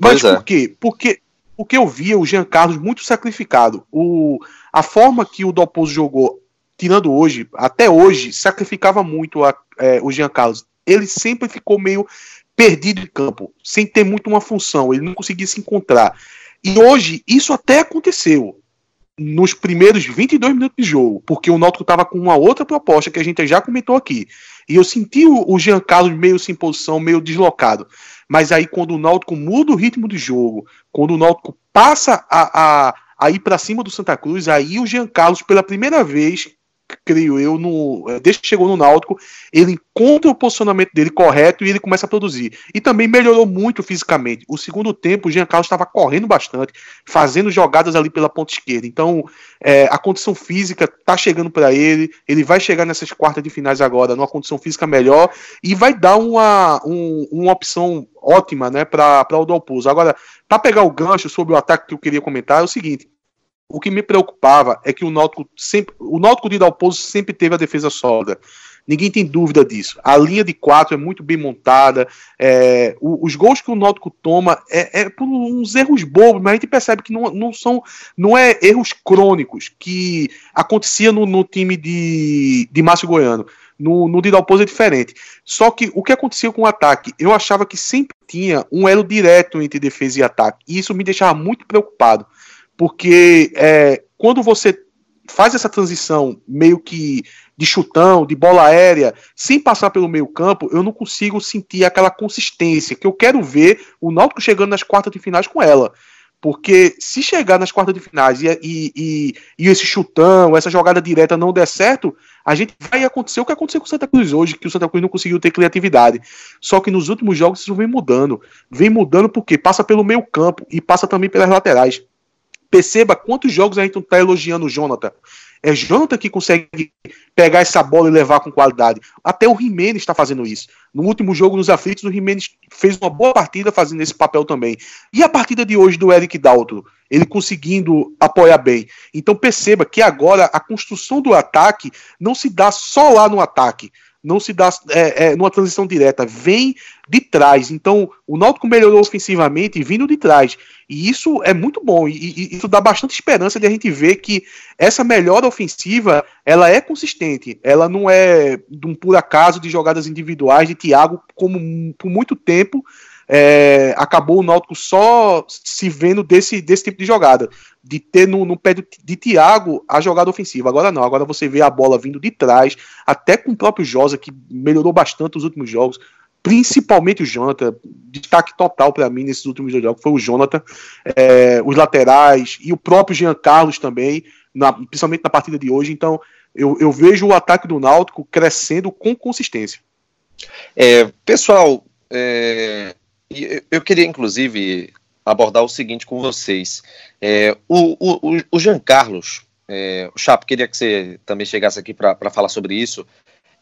Mas é. por quê? Porque, porque eu via o Jean Carlos muito sacrificado. O, a forma que o Dalpozo jogou tirando hoje, até hoje, sacrificava muito a, é, o Jean Carlos. Ele sempre ficou meio perdido em campo, sem ter muito uma função, ele não conseguia se encontrar. E hoje, isso até aconteceu nos primeiros 22 minutos de jogo, porque o Náutico estava com uma outra proposta que a gente já comentou aqui. E eu senti o, Jean Carlos meio sem posição, meio deslocado. Mas aí, quando o Náutico muda o ritmo de jogo, quando o Náutico passa a, a, a ir para cima do Santa Cruz, aí o Jean Carlos, pela primeira vez, creio eu, no, é, desde que chegou no Náutico, ele encontra o posicionamento dele correto e ele começa a produzir. E também melhorou muito fisicamente. O segundo tempo, o Jean Carlos estava correndo bastante, fazendo jogadas ali pela ponta esquerda. Então, é, a condição física está chegando para ele, ele vai chegar nessas quartas de finais agora numa condição física melhor e vai dar uma, um, uma opção ótima né, para o Dalpozo. Agora, para pegar o gancho sobre o ataque que eu queria comentar, é o seguinte: o que me preocupava é que o Náutico sempre, o Náutico de Dalpozo sempre teve a defesa sólida. Ninguém tem dúvida disso. A linha de quatro é muito bem montada. É, os gols que o Náutico toma é, é, por uns erros bobos, mas a gente percebe que não, não são, não é erros crônicos que acontecia no, no time de, de Márcio Goiano. No, no de Dalpozo é diferente. Só que o que acontecia com o ataque, eu achava que sempre tinha um elo direto entre defesa e ataque. E isso me deixava muito preocupado porque é, quando você faz essa transição meio que de chutão, de bola aérea, sem passar pelo meio campo, eu não consigo sentir aquela consistência que eu quero ver o Náutico chegando nas quartas de finais com ela. Porque se chegar nas quartas de finais e, e, e, e, esse chutão, essa jogada direta não der certo, a gente vai acontecer o que aconteceu com o Santa Cruz hoje, que o Santa Cruz não conseguiu ter criatividade. Só que nos últimos jogos isso vem mudando. Vem mudando porque passa pelo meio campo e passa também pelas laterais. Perceba quantos jogos a gente está elogiando o Jonathan. É Jonathan que consegue pegar essa bola e levar com qualidade. Até o Jimenez está fazendo isso. No último jogo nos aflitos, o Jimenez fez uma boa partida fazendo esse papel também. E a partida de hoje do Eric Dalton, ele conseguindo apoiar bem. Então perceba que agora a construção do ataque não se dá só lá no ataque não se dá é, é, numa transição direta, vem de trás. Então, o Náutico melhorou ofensivamente vindo de trás. E isso é muito bom. E, e, isso dá bastante esperança de a gente ver que essa melhora ofensiva ela é consistente. Ela não é de um por acaso de jogadas individuais de Thiago, como por muito tempo é, acabou o Náutico só se vendo desse, desse tipo de jogada, de ter no, no pé de, de Thiago a jogada ofensiva. Agora não, agora você vê a bola vindo de trás, até com o próprio Josa, que melhorou bastante os últimos jogos, principalmente o Jonathan, destaque total para mim nesses últimos jogos foi o Jonathan, é, os laterais e o próprio Jean Carlos também, na, principalmente na partida de hoje. Então eu, eu vejo o ataque do Náutico crescendo com consistência. É, pessoal, é, eu queria, inclusive, abordar o seguinte com vocês. É, o, o, o Jean Carlos, é, o Chapo, queria que você também chegasse aqui para falar sobre isso.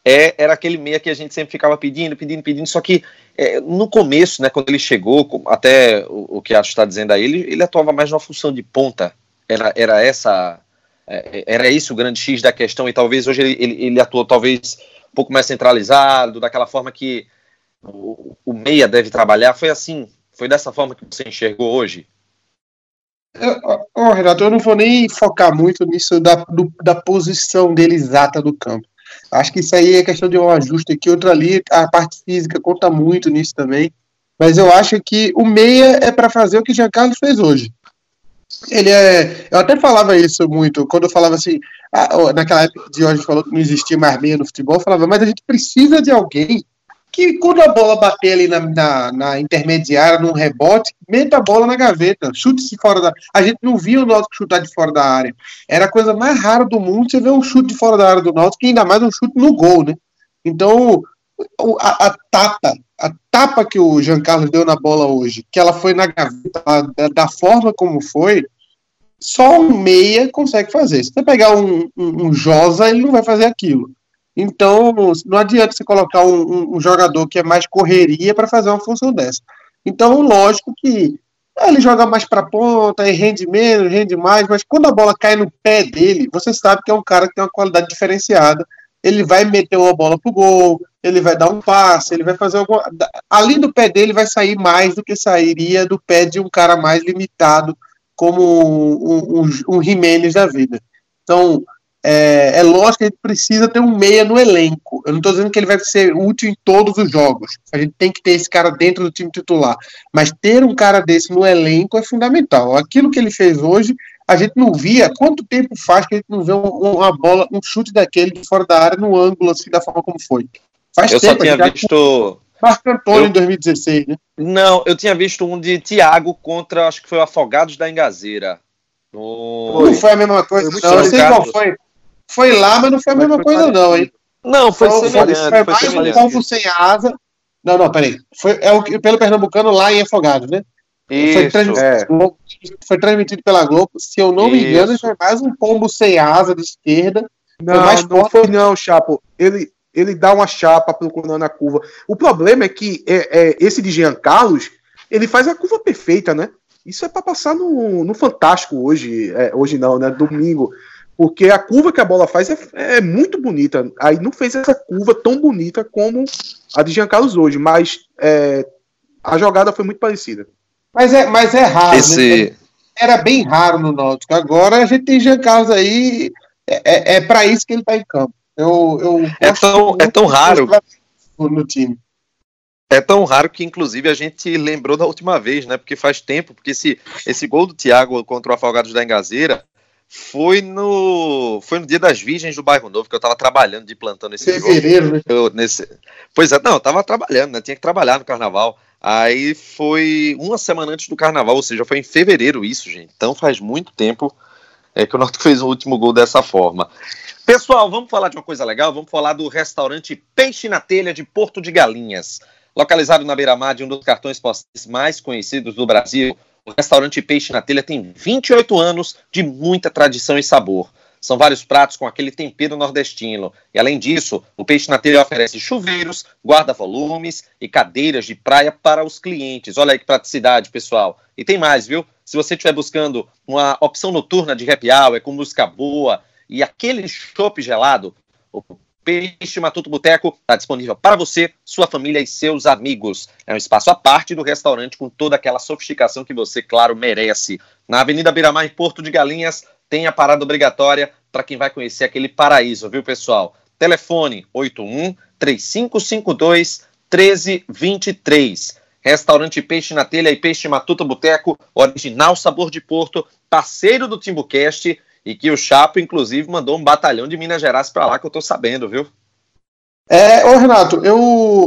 É, era aquele meia que a gente sempre ficava pedindo, pedindo, pedindo, só que é, no começo, né, quando ele chegou, até o, o que acho está dizendo aí, ele, ele atuava mais numa função de ponta. Era, era essa. É, era isso o grande X da questão, e talvez hoje ele, ele, ele atuou talvez um pouco mais centralizado, daquela forma que o, o meia deve trabalhar. Foi assim, foi dessa forma que você enxergou hoje? oh, Renato, eu não vou nem focar muito nisso da, do, da posição dele exata no campo. Acho que isso aí é questão de um ajuste aqui, outro ali, a parte física conta muito nisso também. Mas eu acho que o meia é para fazer o que Jean Carlos fez hoje. Ele é. Eu até falava isso muito, quando eu falava assim, ah, naquela época de hoje falou que não existia mais meia no futebol, eu falava, mas a gente precisa de alguém que quando a bola bater ali na, na, na, intermediária, num rebote, meta a bola na gaveta, chute-se fora da. A gente não via o Náutico chutar de fora da área. Era a coisa mais rara do mundo você ver um chute de fora da área do Náutico, e ainda mais um chute no gol, né? Então, a, a tapa, a tapa que o Jean Carlos deu na bola hoje, que ela foi na gaveta, da, da forma como foi, só um meia consegue fazer. Se você pegar um, um, um Josa, ele não vai fazer aquilo. Então, não adianta você colocar um, um, jogador que é mais correria para fazer uma função dessa. Então, lógico que ele joga mais para ponta rende menos, rende mais, mas quando a bola cai no pé dele, você sabe que é um cara que tem uma qualidade diferenciada. Ele vai meter uma bola pro gol, ele vai dar um passe, ele vai fazer alguma. Ali do pé dele vai sair mais do que sairia do pé de um cara mais limitado, como um, um, um Jimenez da vida. Então, é, é lógico que a gente precisa ter um meia no elenco. Eu não estou dizendo que ele vai ser útil em todos os jogos. A gente tem que ter esse cara dentro do time titular. Mas ter um cara desse no elenco é fundamental. Aquilo que ele fez hoje, a gente não via. Quanto tempo faz que a gente não vê uma bola, um chute daquele de fora da área no ângulo, assim, da forma como foi? Faz eu tempo. só tinha visto. Marco Antônio eu... em 2016, né? Não, eu tinha visto um de Thiago contra, acho que foi o Afogados da Engazeira. No... Não foi a mesma coisa, não. Eu sei qual foi. Foi lá, mas não foi a mesma coisa, não, hein? Não, foi, foi semelhante. Foi, foi mais semelhante. um pombo sem asa. Não, não, peraí. Foi, é o, pelo Pernambucano lá em Afogados, né? Isso, foi, transmitido, é. foi transmitido pela Globo. Se eu não me Isso. engano, foi mais um pombo sem asa de esquerda. Não, foi não forte. foi não, Chapo. Ele, ele dá uma chapa procurando a curva. O problema é que é, é, esse de Jean Carlos, ele faz a curva perfeita, né? Isso é para passar no, no Fantástico hoje. É, hoje não, né? Domingo porque a curva que a bola faz é, é, muito bonita. Aí não fez essa curva tão bonita como a de Jean Carlos hoje, mas é, a jogada foi muito parecida. Mas é, mas é raro. Né? Esse... Né? Era bem raro no Náutico. Agora a gente tem Jean Carlos aí, é, é, é para isso que ele está em campo. Eu, eu é, tão, é tão raro. No time. É tão raro que, inclusive, a gente lembrou da última vez, né? Porque faz tempo, porque esse, esse gol do Thiago contra o Afogados da Engazeira foi no foi no dia das Virgens do Bairro Novo que eu tava trabalhando de plantão nesse fevereiro, né? Eu, nesse, pois é, não, eu tava trabalhando, né? Tinha que trabalhar no carnaval. Aí foi uma semana antes do carnaval, ou seja, foi em fevereiro isso, gente. Então faz muito tempo é, que o Náutico fez o último gol dessa forma. Pessoal, vamos falar de uma coisa legal, vamos falar do restaurante Peixe na Telha de Porto de Galinhas. Localizado na beira-mar de um dos cartões postais mais conhecidos do Brasil, o restaurante Peixe na Telha tem 28 anos de muita tradição e sabor. São vários pratos com aquele tempero nordestino. E além disso, o Peixe na Telha oferece chuveiros, guarda-volumes e cadeiras de praia para os clientes. Olha aí que praticidade, pessoal. E tem mais, viu? Se você estiver buscando uma opção noturna de happy hour com música boa e aquele chopp gelado, o Peixe Matuto Boteco está disponível para você, sua família e seus amigos. É um espaço à parte do restaurante com toda aquela sofisticação que você, claro, merece. Na Avenida Beira-Mar, em Porto de Galinhas, tem a parada obrigatória para quem vai conhecer aquele paraíso, viu, pessoal? Telefone 81 3552 1323. Restaurante Peixe na Telha e Peixe Matuto Boteco, original sabor de Porto, parceiro do Timbucast e que o Chapo, inclusive, mandou um batalhão de Minas Gerais para lá, que eu tô sabendo, viu? É, ô Renato, eu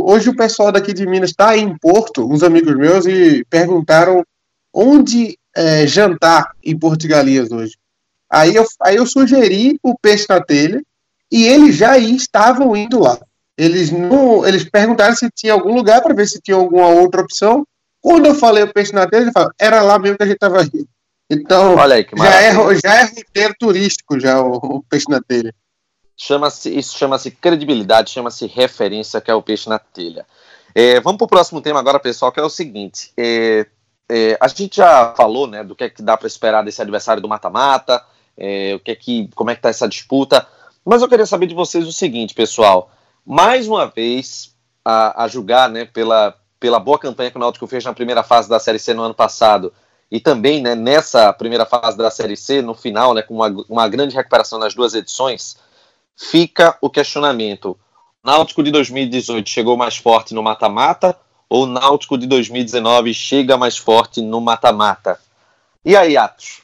hoje o pessoal daqui de Minas está em Porto, uns amigos meus, e perguntaram onde é, jantar em Galinhas hoje. Aí eu, aí eu sugeri o peixe na telha e eles já estavam indo lá. Eles não, eles perguntaram se tinha algum lugar para ver se tinha alguma outra opção. Quando eu falei o peixe na telha, eles falaram, era lá mesmo que a gente estava indo. Então, Olha aí, que já, é, já é roteiro turístico, já o, o peixe na telha. Chama-se, isso chama-se credibilidade, chama-se referência, que é o peixe na telha. É, vamos para o próximo tema agora, pessoal, que é o seguinte. É, é, a gente já falou né, do que é que dá para esperar desse adversário do mata-mata, é, o que é que, como é que está essa disputa. Mas eu queria saber de vocês o seguinte, pessoal. Mais uma vez, a, a julgar né, pela, pela boa campanha que o Náutico fez na primeira fase da Série C no ano passado, e também né, nessa primeira fase da Série C, no final, né, com uma, uma grande recuperação nas duas edições, fica o questionamento: Náutico de 2018 chegou mais forte no mata-mata ou Náutico de 2019 chega mais forte no mata-mata? E aí, Atos?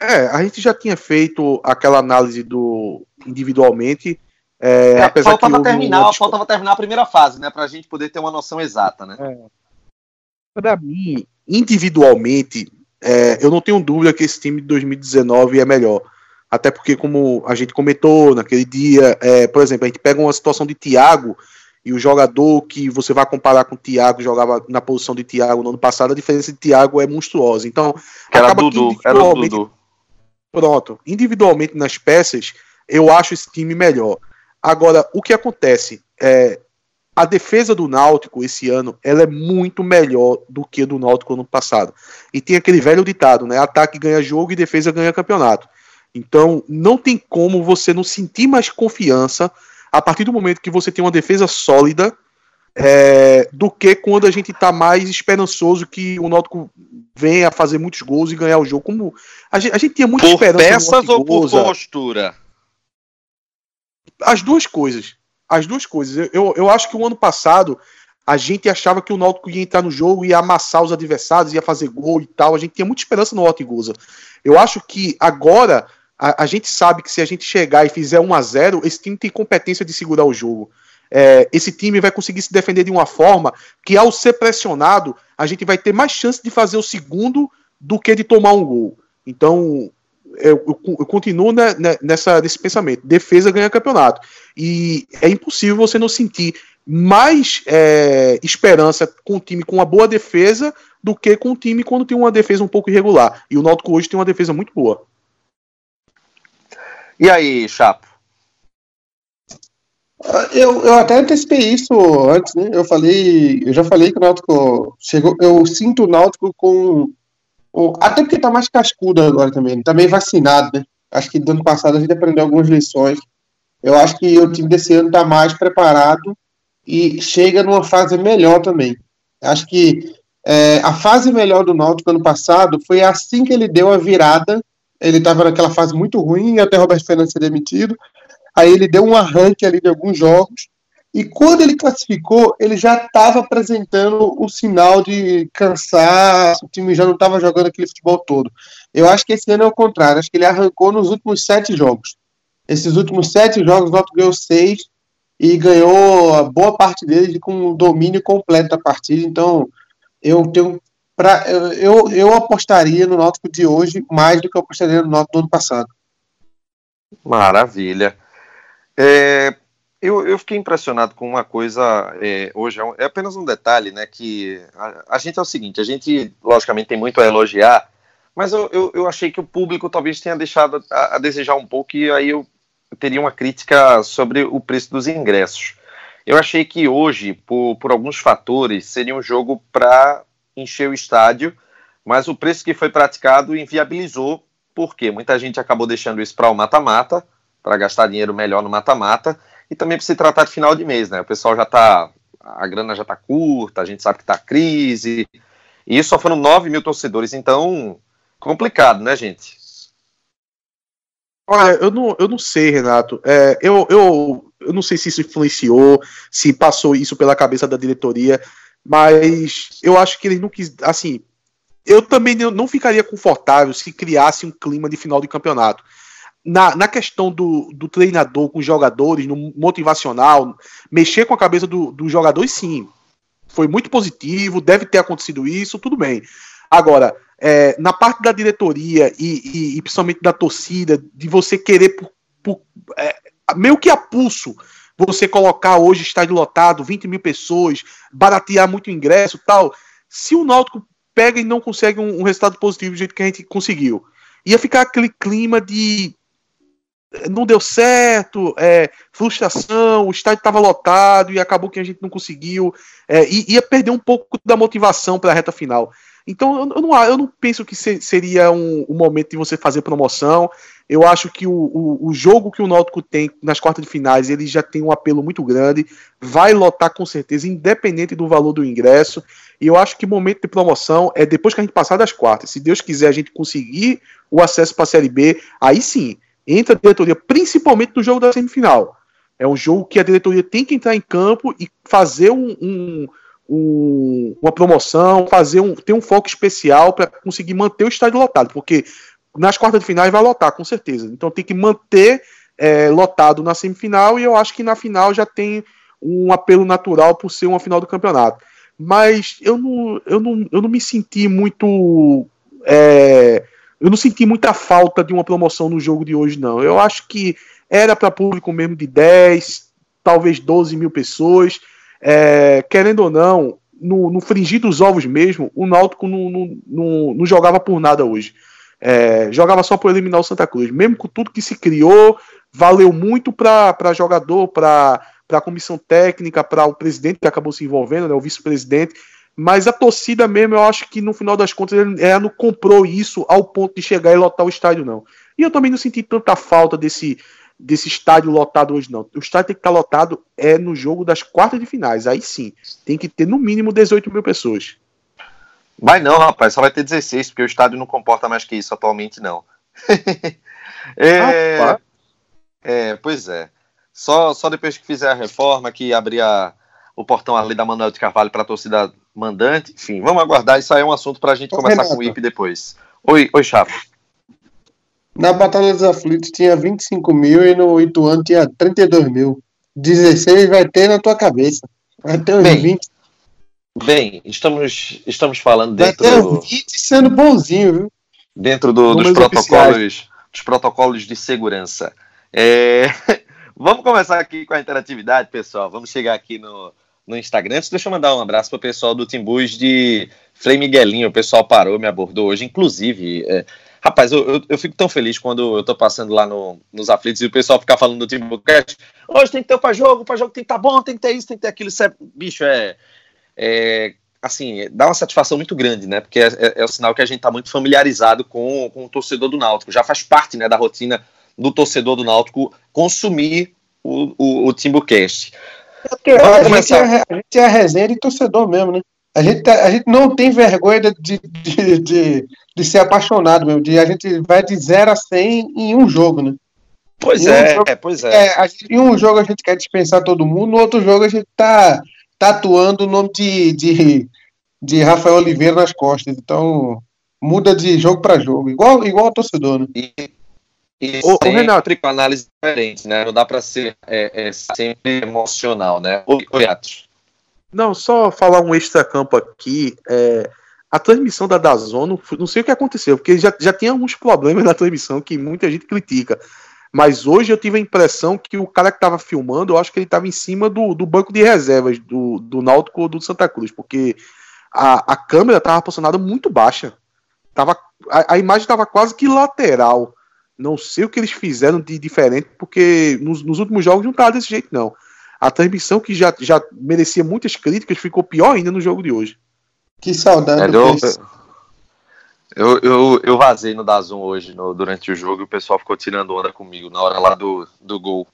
É, a gente já tinha feito aquela análise do individualmente. É, é, faltava terminar, uma... faltava terminar a primeira fase, né, para a gente poder ter uma noção exata, né? É para mim, individualmente, é, eu não tenho dúvida que esse time de 2019 é melhor. Até porque, como a gente comentou naquele dia, é, por exemplo, a gente pega uma situação de Thiago e o jogador que você vai comparar com o Thiago jogava na posição de Thiago no ano passado, a diferença de Thiago é monstruosa. Então, era acaba Dudu, era o Dudu. Pronto, individualmente nas peças, eu acho esse time melhor. Agora, o que acontece? É, a defesa do Náutico esse ano ela é muito melhor do que a do Náutico ano passado. E tem aquele velho ditado, né? Ataque ganha jogo e defesa ganha campeonato. Então, não tem como você não sentir mais confiança a partir do momento que você tem uma defesa sólida é, do que quando a gente está mais esperançoso que o Náutico venha a fazer muitos gols e ganhar o jogo. Como a gente, a gente tinha muita por esperança. Peças ou por postura? As duas coisas. As duas coisas. Eu, eu acho que o ano passado a gente achava que o Náutico ia entrar no jogo, ia amassar os adversários, ia fazer gol e tal. A gente tinha muita esperança no Ortigosa. Eu acho que agora a, a, gente sabe que se a gente chegar e fizer 1 a 0 esse time tem competência de segurar o jogo. É, esse time vai conseguir se defender de uma forma que, ao ser pressionado, a gente vai ter mais chance de fazer o segundo do que de tomar um gol. Então, eu, eu, continuo né, nessa, nesse pensamento: defesa ganha campeonato. E é impossível você não sentir mais é, esperança com um time com uma boa defesa do que com um time quando tem uma defesa um pouco irregular. E o Náutico hoje tem uma defesa muito boa. E aí, Chapo? Eu, eu até antecipei isso antes, né? Eu falei, eu já falei que o Náutico chegou. Eu sinto o Náutico com. Até porque tá mais cascudo agora também. Também vacinado, né? Acho que do ano passado a gente aprendeu algumas lições. Eu acho que o time desse ano tá mais preparado e chega numa fase melhor também. Acho que é, a fase melhor do Náutico ano passado foi assim que ele deu a virada. Ele estava naquela fase muito ruim, até Roberto Fernandes ser demitido. Aí ele deu um arranque ali de alguns jogos. E quando ele classificou, ele já estava apresentando o sinal de cansaço, o time já não estava jogando aquele futebol todo. Eu acho que esse ano é o contrário, acho que ele arrancou nos últimos sete jogos. Esses últimos sete jogos, o Náutico ganhou seis, e ganhou a boa parte deles com o domínio completo da partida. Então, eu tenho pra, eu, eu apostaria no Náutico de hoje mais do que eu apostaria no Náutico do ano passado. Maravilha. É, eu, eu fiquei impressionado com uma coisa é, hoje, é, é, apenas um detalhe, né? Que a, a, gente é o seguinte, a gente, logicamente, tem muito a elogiar, mas eu, eu, eu achei que o público talvez tenha deixado a, a desejar um pouco, e aí eu teria uma crítica sobre o preço dos ingressos. Eu achei que hoje, por, por alguns fatores, seria um jogo para encher o estádio, mas o preço que foi praticado inviabilizou, porque muita gente acabou deixando isso para o mata-mata, para gastar dinheiro melhor no mata-mata, e também para se tratar de final de mês, né? O pessoal já está, a grana já está curta, a gente sabe que está crise, e isso só foram 9 mil torcedores, então complicado, né, gente? Olha, eu não, eu não sei, Renato. É, eu, eu, eu não sei se isso influenciou, se passou isso pela cabeça da diretoria, mas eu acho que eles não quis. Assim, eu também não ficaria confortável se criasse um clima de final de campeonato. Na, na questão do, do treinador com os jogadores, no motivacional, mexer com a cabeça dos do jogadores, sim. Foi muito positivo, deve ter acontecido isso, tudo bem. Agora, é, na parte da diretoria e, e, e, principalmente da torcida, de você querer, por, por, é, meio que a pulso, você colocar hoje estádio lotado, 20 mil pessoas, baratear muito ingresso tal. Se o Náutico pega e não consegue um, um resultado positivo do jeito que a gente conseguiu, ia ficar aquele clima de não deu certo, é, frustração, o estádio estava lotado e acabou que a gente não conseguiu, é, ia perder um pouco da motivação para a reta final. Então eu, não, eu não penso que se, seria um, um, momento de você fazer promoção. Eu acho que o, o, o, jogo que o Náutico tem nas quartas de finais, ele já tem um apelo muito grande, vai lotar com certeza, independente do valor do ingresso. E eu acho que o momento de promoção é depois que a gente passar das quartas. Se Deus quiser a gente conseguir o acesso para a Série B, aí sim, entra a diretoria, principalmente no jogo da semifinal. É um jogo que a diretoria tem que entrar em campo e fazer um, um um, uma promoção, fazer um, ter um foco especial para conseguir manter o estádio lotado, porque nas quartas de final vai lotar, com certeza. Então tem que manter é, lotado na semifinal e eu acho que na final já tem um apelo natural por ser uma final do campeonato. Mas eu não, eu não, eu não me senti muito. É, eu não senti muita falta de uma promoção no jogo de hoje, não. Eu acho que era para público mesmo de 10, talvez 12 mil pessoas. É, querendo ou não, no, no fringir dos ovos mesmo, o Náutico não, não, não, não jogava por nada hoje. É, jogava só por eliminar o Santa Cruz. Mesmo com tudo que se criou, valeu muito para jogador, para a comissão técnica, para o presidente que acabou se envolvendo, né, o vice-presidente. Mas a torcida mesmo, eu acho que no final das contas, ela não comprou isso ao ponto de chegar e lotar o estádio, não. E eu também não senti tanta falta desse, desse estádio lotado hoje, não. O estádio tem que estar lotado é no jogo das quartas de finais. Aí sim, tem que ter no mínimo 18 mil pessoas. Vai não, rapaz, só vai ter 16, porque o estádio não comporta mais que isso atualmente, não. é, é, pois é. Só, só depois que fizer a reforma, que abrir a, o portão ali da Manuel de Carvalho para a torcida mandante. Enfim, vamos aguardar. Isso aí é um assunto para a gente começar Renato. com o IP depois. Oi, oi, Chapa. Na Batalha dos Aflitos tinha 25 mil e no Ituano tinha 32 mil. 16 vai ter na tua cabeça. Vai ter uns bem, 20. Bem, estamos, estamos falando dentro. Vai ter uns 20 sendo bonzinho, viu? Dentro do, dos protocolos, dos protocolos de segurança. É... Vamos começar aqui com a interatividade, pessoal. Vamos chegar aqui no, no Instagram. Antes, deixa eu mandar um abraço para o pessoal do Timbus de Frei Miguelinho. O pessoal parou, me abordou hoje. Inclusive, é, rapaz, eu, eu, eu, fico tão feliz quando eu tô passando lá no, nos aflitos e o pessoal fica falando do Timbucast. Hoje tem que ter o para jogo, o jogo tem que estar tá bom, tem que ter isso, tem que ter aquilo. É, bicho, é, é assim, dá uma satisfação muito grande, né? Porque é, é, é, o sinal que a gente tá muito familiarizado com, com o torcedor do Náutico. Já faz parte né, da rotina do torcedor do Náutico consumir o, o, o Timbucast. É a, gente é, a gente é a resenha de torcedor mesmo, né? A gente, tá, a gente não tem vergonha de, de, de, de, ser apaixonado mesmo. De, a gente vai de 0 a 100 em um jogo, né? Pois é, um jogo, é, pois é. é gente, em um jogo a gente quer dispensar todo mundo, no outro jogo a gente tá tatuando o nome de, de, de Rafael Oliveira nas costas. Então, muda de jogo para jogo, igual, igual o torcedor, né? E, e o, sempre Renato. com análise diferente, né? Não dá para ser é, é, sempre emocional, né? Oi, oi Atos. Não, só falar um extra-campo aqui. É, a transmissão da Dazon, não sei o que aconteceu, porque já, já tinha alguns problemas na transmissão que muita gente critica. Mas hoje eu tive a impressão que o cara que estava filmando, eu acho que ele estava em cima do, do banco de reservas do, do Náutico ou do Santa Cruz, porque a, a câmera estava posicionada muito baixa. Tava, a, a imagem estava quase que lateral. Não sei o que eles fizeram de diferente, porque nos, nos últimos jogos não estava desse jeito, não. A transmissão, que já, já merecia muitas críticas, ficou pior ainda no jogo de hoje. Que saudade. É, eu, eu, eu, eu, vazei no Dazum hoje, no, durante o jogo, e o pessoal ficou tirando onda comigo na hora lá do, do gol.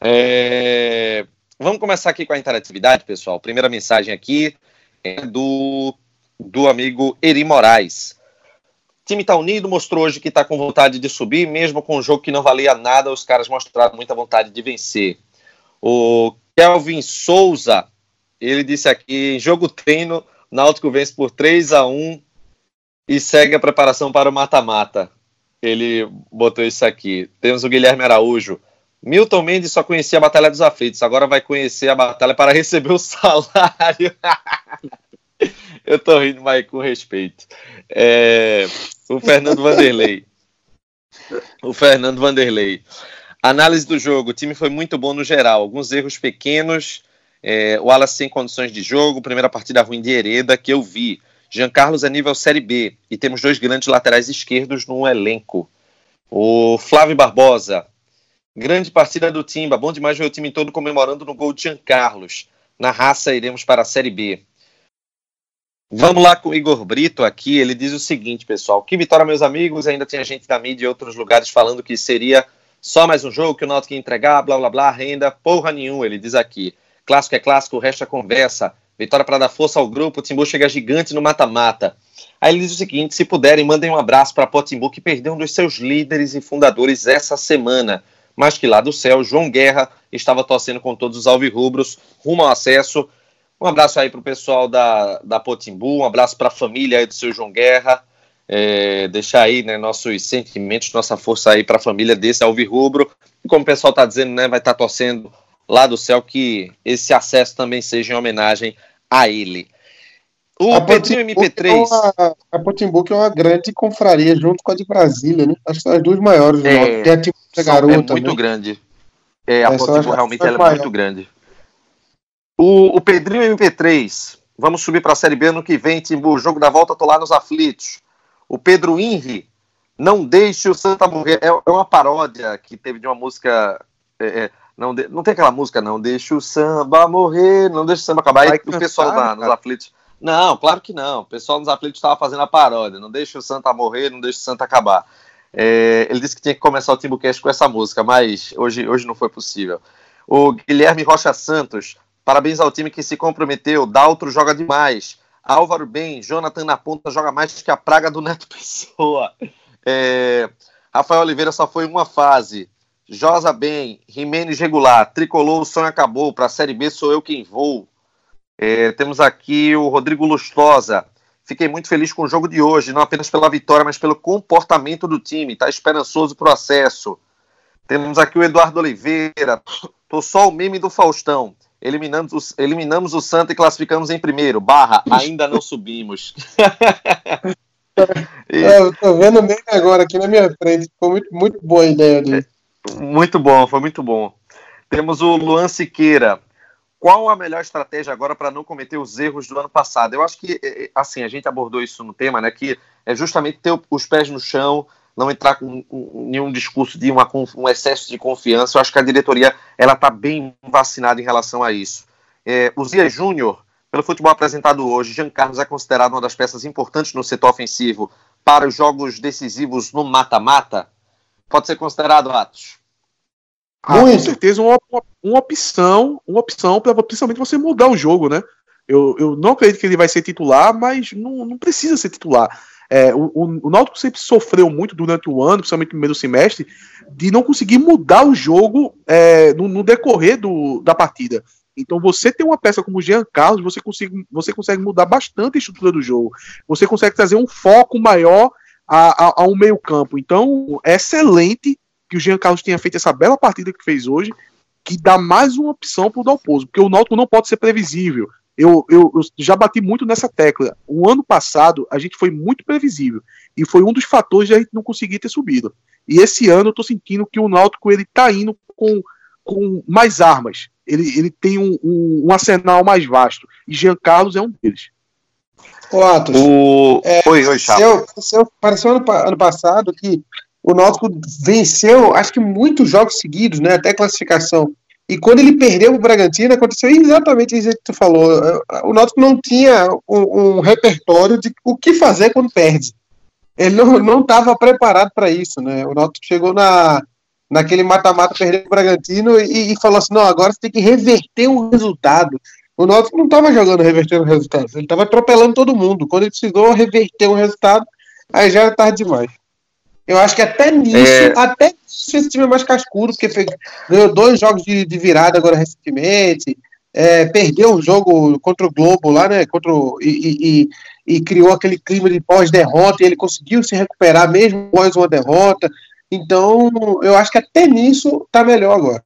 É, vamos começar aqui com a interatividade, pessoal. Primeira mensagem aqui é do, do amigo Eri Moraes. O time está unido, mostrou hoje que está com vontade de subir, mesmo com um jogo que não valia nada, os caras mostraram muita vontade de vencer. O Kelvin Souza, ele disse aqui, em jogo treino, Náutico vence por 3 a 1 e segue a preparação para o mata-mata. Ele botou isso aqui. Temos o Guilherme Araújo. Milton Mendes só conhecia a Batalha dos Aflitos, agora vai conhecer a batalha para receber o salário. Eu tô rindo, mas com respeito. É, o Fernando Vanderlei. O Fernando Vanderlei. Análise do jogo. O time foi muito bom no geral. Alguns erros pequenos. É, o Alas sem condições de jogo. Primeira partida ruim de Hereda que eu vi. Jean Carlos é nível Série B. E temos dois grandes laterais esquerdos no elenco. O Flávio Barbosa. Grande partida do Timba. Bom demais ver o time todo comemorando no gol de Jean Carlos. Na raça, iremos para a Série B. Vamos lá com o Igor Brito aqui. Ele diz o seguinte, pessoal: que vitória, meus amigos. Ainda tinha gente da mídia e outros lugares falando que seria só mais um jogo que o Náutico ia entregar, blá blá blá, renda porra nenhuma. Ele diz aqui: clássico é clássico, o resto é conversa. Vitória para dar força ao grupo. O Timbu chega gigante no mata-mata. Aí ele diz o seguinte: se puderem, mandem um abraço para Potimbu, que perdeu um dos seus líderes e fundadores essa semana. Mas que lá do céu, João Guerra estava torcendo com todos os alvirrubros rumo ao acesso. Um abraço aí para o pessoal da, da Potimbu, um abraço para a família aí do seu João Guerra. É, deixar aí né, nossos sentimentos, nossa força aí para a família desse Alvirrubro. E como o pessoal está dizendo, né, vai estar tá torcendo lá do céu que esse acesso também seja em homenagem a ele. O Pedrinho MP3. É uma, a Potimbu é uma grande confraria junto com a de Brasília, né? Acho que são as duas maiores. É, Tem a tipo Garota, é muito também. grande. É, a é, Potimbu realmente é muito grande. O, o Pedrinho MP3, vamos subir para a Série B no que vem, Timbu. Jogo da volta, tô lá nos aflitos. O Pedro Inri, não deixe o Santa morrer. É, é uma paródia que teve de uma música. É, é, não, de, não tem aquela música, não. Deixa o samba morrer, não deixa o samba acabar. Aí o pessoal lá nos aflitos. Não, claro que não. O pessoal nos aflitos estava fazendo a paródia. Não deixa o Santa morrer, não deixa o Santa acabar. É, ele disse que tinha que começar o Timbucast com essa música, mas hoje, hoje não foi possível. O Guilherme Rocha Santos, parabéns ao time que se comprometeu. Daltro joga demais. Álvaro bem, Jonathan na ponta joga mais que a praga do Neto Pessoa. É, Rafael Oliveira só foi uma fase. Josa bem, Jimenez regular, tricolor, o sonho acabou. Para a Série B sou eu quem vou. É, temos aqui o Rodrigo Lustosa. Fiquei muito feliz com o jogo de hoje, não apenas pela vitória, mas pelo comportamento do time. Está esperançoso para o acesso. Temos aqui o Eduardo Oliveira. Tô só o meme do Faustão. Eliminamos, eliminamos o Santa e classificamos em primeiro. Barra, ainda não subimos. é, eu tô vendo o meme agora aqui na minha frente. Ficou muito, muito boa a ideia dele. Muito bom, foi muito bom. Temos o Luan Siqueira. Qual a melhor estratégia agora para não cometer os erros do ano passado? Eu acho que, é, é, assim, a gente abordou isso no tema, né? Que é justamente ter os pés no chão, não entrar com, nenhum discurso de uma, um excesso de confiança. Eu acho que a diretoria ela está bem vacinada em relação a isso. É, o Zia Júnior, pelo futebol apresentado hoje, Jean Carlos é considerado uma das peças importantes no setor ofensivo para os jogos decisivos no mata-mata. Pode ser considerado, Atos? Ah, com certeza uma, uma, opção, uma opção para principalmente você mudar o jogo, né? Eu, eu não acredito que ele vai ser titular, mas não, não precisa ser titular. É, o, o, o Náutico sempre sofreu muito durante o ano, principalmente no primeiro semestre, de não conseguir mudar o jogo é, no, no, decorrer do, da partida. Então, você tem uma peça como o Jean Carlos, você consegue, você consegue mudar bastante a estrutura do jogo. Você consegue trazer um foco maior a, a, a um meio-campo. Então, é excelente que o Jean Carlos tenha feito essa bela partida que fez hoje, que dá mais uma opção para o Dalpozo, porque o Náutico não pode ser previsível. Eu, eu, eu, já bati muito nessa tecla. O ano passado a gente foi muito previsível e foi um dos fatores de a gente não conseguir ter subido. E esse ano eu tô sentindo que o Náutico ele tá indo com, com mais armas. Ele, ele tem um, um, um arsenal mais vasto. E Jean Carlos é um deles. Ô, Atos, o... é, oi, oi, Chapo. Seu, pareceu ano, ano passado que o Náutico venceu, acho que muitos jogos seguidos, né, até classificação. E quando ele perdeu o Bragantino, aconteceu exatamente isso que tu falou. O Náutico não tinha um, um repertório de o que fazer quando perde. Ele não estava preparado para isso, né? O Náutico chegou na, naquele mata-mata, perdeu o Bragantino e, e, falou assim: não, agora você tem que reverter o resultado. O Náutico não estava jogando revertendo o resultado, ele estava atropelando todo mundo. Quando ele precisou reverter o resultado, aí já era tarde demais. Eu acho que até nisso, é... até nisso esse time é mais cascudo, porque fez, ganhou dois jogos de, de virada agora recentemente, é, perdeu um jogo contra o Globo lá, né? Contra o, e, e, e criou aquele clima de pós-derrota, e ele conseguiu se recuperar mesmo após uma derrota. Então, eu acho que até nisso tá melhor agora.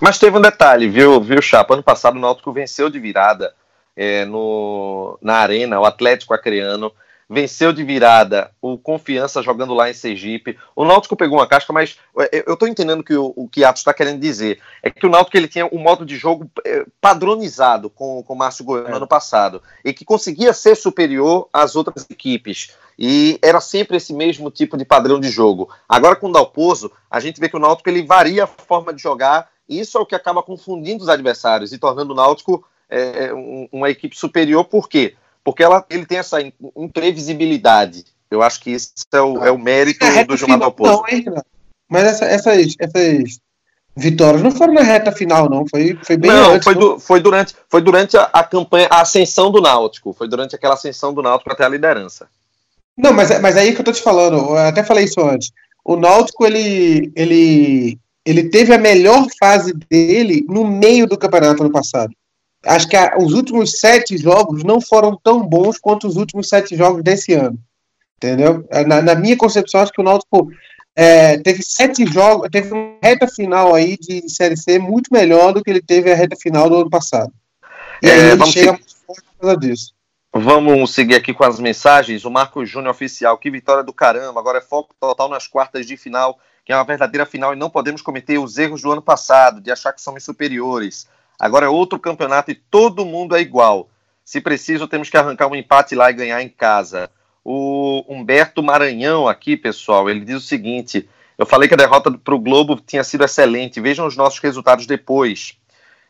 Mas teve um detalhe, viu, viu, Chapa? Ano passado o Náutico venceu de virada é, no, na Arena, o Atlético Acreano venceu de virada o Confiança jogando lá em Sergipe. O Náutico pegou uma casca, mas é, eu estou entendendo que o, o que Atos está querendo dizer é que o Náutico ele tinha um modo de jogo é, padronizado com, com o Márcio Goiano no é. ano passado e que conseguia ser superior às outras equipes. E era sempre esse mesmo tipo de padrão de jogo. Agora com o Dalpozo, a gente vê que o Náutico ele varia a forma de jogar e isso é o que acaba confundindo os adversários e tornando o Náutico é, um, uma equipe superior, por quê? Porque ela, ele tem essa imprevisibilidade. Eu acho que isso é o, é o mérito é do Gilmar Dalpozo. Mas essa, essas, essas vitórias não foram na reta final, não. Foi, foi bem Não, antes, foi, foi durante, foi durante a, a, campanha, a ascensão do Náutico. Foi durante aquela ascensão do Náutico até a liderança. Não, mas, mas aí que eu tô te falando, eu até falei isso antes. O Náutico, ele, ele, ele teve a melhor fase dele no meio do campeonato ano passado acho que a, os últimos sete jogos não foram tão bons quanto os últimos sete jogos desse ano. Entendeu? Na, na minha concepção, acho que o Náutico é, teve sete jogos, teve uma reta final aí de Série C muito melhor do que ele teve a reta final do ano passado. E é, aí ele chega muito forte por causa disso. Vamos seguir aqui com as mensagens. O Marcos Júnior oficial, que vitória do caramba. Agora é foco total nas quartas de final, que é uma verdadeira final e não podemos cometer os erros do ano passado, de achar que somos superiores. Agora é outro campeonato e todo mundo é igual. Se preciso, temos que arrancar um empate lá e ganhar em casa. O Humberto Maranhão aqui, pessoal, ele diz o seguinte: eu falei que a derrota para o Globo tinha sido excelente. Vejam os nossos resultados depois.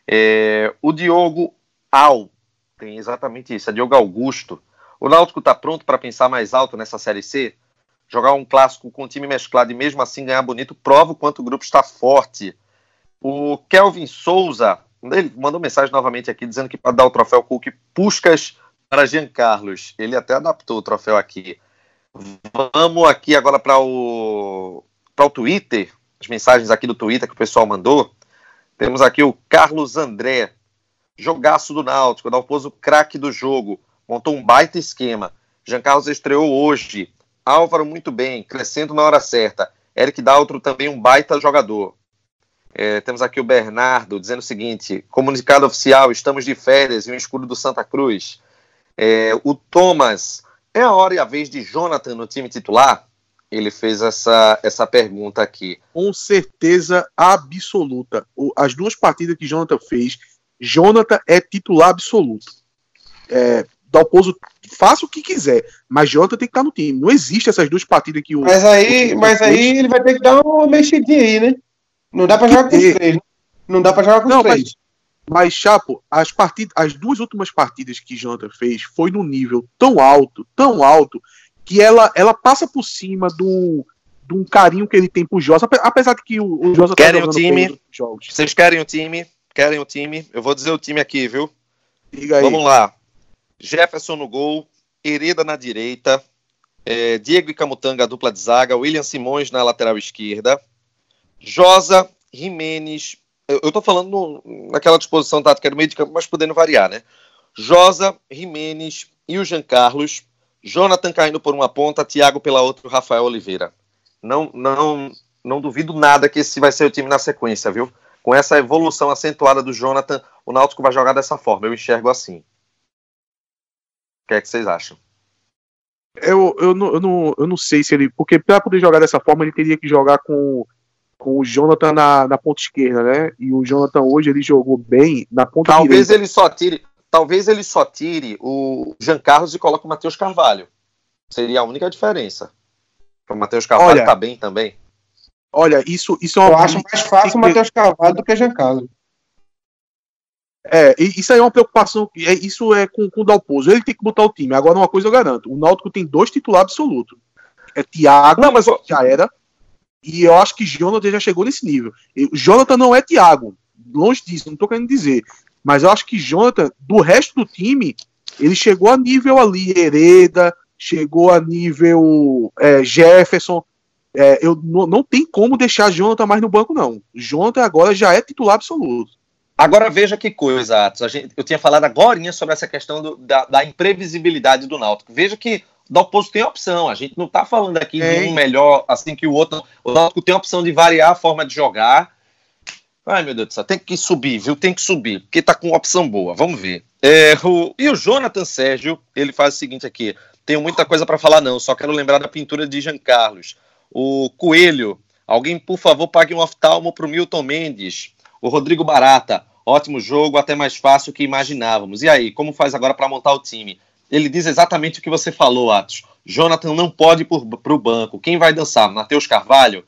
É, o Diogo Al, tem exatamente isso, é Diogo Augusto. O Náutico está pronto para pensar mais alto nessa Série C? jogar um clássico com um time mesclado e mesmo assim ganhar bonito, prova o quanto o grupo está forte. O Kelvin Souza, ele mandou mensagem novamente aqui dizendo que para dar o troféu Cook Puscas para Jean Carlos. Ele até adaptou o troféu aqui. Vamos aqui agora para o, o Twitter, as mensagens aqui do Twitter que o pessoal mandou. Temos aqui o Carlos André, jogaço do Náutico, Dalpozo craque do jogo, montou um baita esquema. Jean Carlos estreou hoje, Álvaro muito bem, crescendo na hora certa. Eric Daltro também um baita jogador. É, temos aqui o Bernardo dizendo o seguinte: comunicado oficial, estamos de férias em um escudo do Santa Cruz. É, o Thomas, é a hora e a vez de Jonathan no time titular? Ele fez essa, essa pergunta aqui. Com certeza absoluta. As duas partidas que Jonathan fez, Jonathan é titular absoluto. É, Dalpozo faça o que quiser, mas Jota tem que estar no time. Não existe essas duas partidas que o. Mas aí, o mas aí ele vai ter que dar uma mexidinha aí, né? Não dá para jogar com os três. Né? Não dá para jogar com os três. Mas, mas, Chapo, as, partidas, as duas últimas partidas que Jonathan fez foi num nível tão alto, tão alto, que ela, ela passa por cima do, de um carinho que ele tem pro Josa, apesar de que o, o Josa tá querem tá o time. Jogos. Vocês querem o time? Querem o time? Eu vou dizer o time aqui, viu? Vamos lá. Jefferson no gol, Hereda na direita, é, Diego e Camutanga, dupla de zaga, William Simões na lateral esquerda, Josa, Jimenez, eu, tô falando no, naquela disposição tática do meio de campo, mas podendo variar, né? Josa, Jimenez e o Jean Carlos, Jonathan caindo por uma ponta, Thiago pela outra, Rafael Oliveira. Não, não, não duvido nada que esse vai ser o time na sequência, viu? Com essa evolução acentuada do Jonathan, o Náutico vai jogar dessa forma. Eu enxergo assim que é que vocês acham? Eu, eu, não, eu, não, eu não sei se ele. Porque para poder jogar dessa forma, ele teria que jogar com, com o Jonathan na, na ponta esquerda, né? E o Jonathan hoje ele jogou bem na ponta talvez direita. Ele só tire, talvez ele só tire o Jean Carlos e coloque o Matheus Carvalho. Seria a única diferença. O Matheus Carvalho olha, tá bem também. Olha, isso, isso é uma. Eu acho mais fácil o Matheus Carvalho do que o Jean Carlos. É, isso aí é uma preocupação. É, isso é com, com o Dalpozo. Ele tem que botar o time. Agora, uma coisa eu garanto: o Náutico tem dois titulares absolutos. É Thiago, não, mas já era. E eu acho que Jonathan já chegou nesse nível. O Jonathan não é Thiago. Longe disso, não tô querendo dizer. Mas eu acho que Jonathan, do resto do time, ele chegou a nível ali, Hereda, chegou a nível é, Jefferson. É, eu não, tem como deixar Jonathan mais no banco, não. Jonathan agora já é titular absoluto. Agora veja que coisa, Atos. Gente, eu tinha falado agora sobre essa questão do, da, da, imprevisibilidade do Náutico. Veja que o Náutico tem opção. A gente não está falando aqui de um melhor assim que o outro. O Náutico tem a opção de variar a forma de jogar. Ai, meu Deus do céu, tem que subir, viu? Tem que subir, porque está com opção boa. Vamos ver. É, o, e o Jonathan Sérgio, ele faz o seguinte aqui. Tenho muita coisa para falar, não. Só quero lembrar da pintura de Jean Carlos. O Coelho. Alguém, por favor, pague um oftalmo para o Milton Mendes. O Rodrigo Barata. Ótimo jogo, até mais fácil que imaginávamos. E aí, como faz agora para montar o time? Ele diz exatamente o que você falou, Atos. Jonathan não pode ir para o banco. Quem vai dançar? Matheus Carvalho?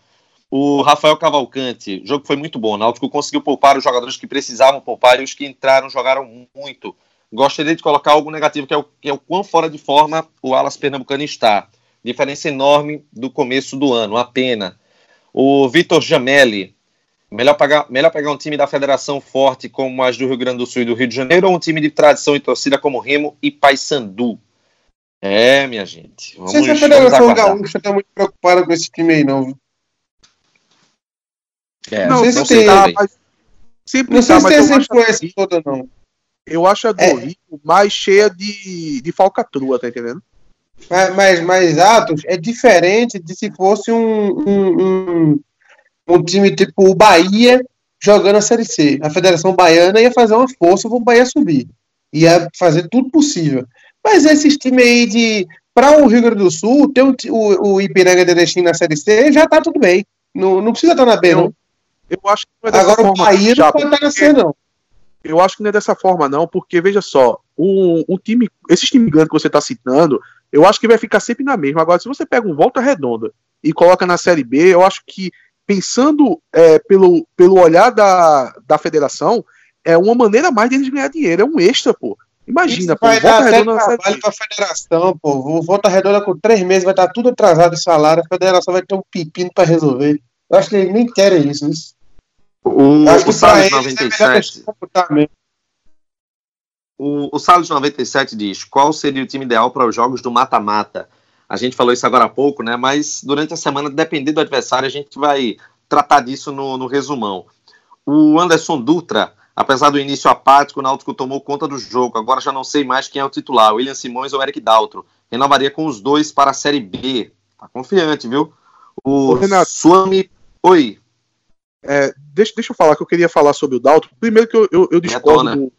O Rafael Cavalcante. O jogo foi muito bom. O Náutico conseguiu poupar os jogadores que precisavam poupar e os que entraram jogaram muito. Gostaria de colocar algo negativo, que é o, que é o quão fora de forma o Alas Pernambucano está. Diferença enorme do começo do ano, a pena. O Vitor Jamelli. Melhor, pagar, melhor pegar um time da federação forte como as do Rio Grande do Sul e do Rio de Janeiro ou um time de tradição e torcida como Remo e Paysandu? É, minha gente. Vamos, não sei se a Federação Gaúcha está muito preocupada com esse time aí, não. É, não, não sei se tem. Tá, mas, sempre não sei tá, se tem essa influência toda, não. Eu acho a do é. Rio mais cheia de, de falcatrua, tá entendendo? Mas, mas, mas Atos, é diferente de se fosse um, um, um um time tipo o Bahia jogando a Série C. A Federação Baiana ia fazer uma força para o Bahia subir. Ia fazer tudo possível. Mas esses times aí de. Para o Rio Grande do Sul, ter o, o, o Ipiranga de Erechim na Série C já tá tudo bem. Não, não precisa estar na B, não. Eu acho que não é dessa Agora forma, o Bahia já, não pode estar na C, não. Eu acho que não é dessa forma, não, porque veja só, o, o time, esses times grandes que você está citando, eu acho que vai ficar sempre na mesma. Agora, se você pega um volta redonda e coloca na Série B, eu acho que pensando é, pelo, pelo olhar da, da federação, é uma maneira mais deles ganhar dinheiro, é um extra, pô. Imagina, pô, vai Volta dar Redonda trabalho pra federação, pô. Volta Redonda com três meses vai estar tudo atrasado de salário, a federação vai ter um pepino pra resolver. Eu acho que eles nem querem isso. isso. O, acho o Salles 97. É o, o Salles 97 diz: qual seria o time ideal para os jogos do mata-mata? A gente falou isso agora há pouco, né? Mas durante a semana, dependendo do adversário, a gente vai tratar disso no, no resumão. O Anderson Dutra Apesar do início apático, o Náutico tomou conta do jogo. Agora já não sei mais quem é o titular, William Simões ou Eric Daltro. Renovaria com os dois para a Série B. Tá confiante, viu? O Ô, Renato, Suami... Oi. É, deixa, deixa eu falar que eu queria falar sobre o Daltro. Primeiro que eu, eu, eu discordo, do,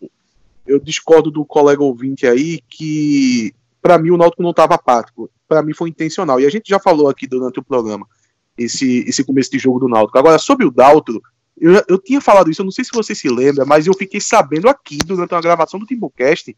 eu discordo do colega ouvinte aí que para mim o Náutico não estava apático. Para mim foi intencional. E a gente já falou aqui durante o programa esse, esse começo de jogo do Náutico. Agora, sobre o Daltro, eu, eu tinha falado isso, eu não sei se você se lembra, mas eu fiquei sabendo aqui, durante uma gravação do Timbucast,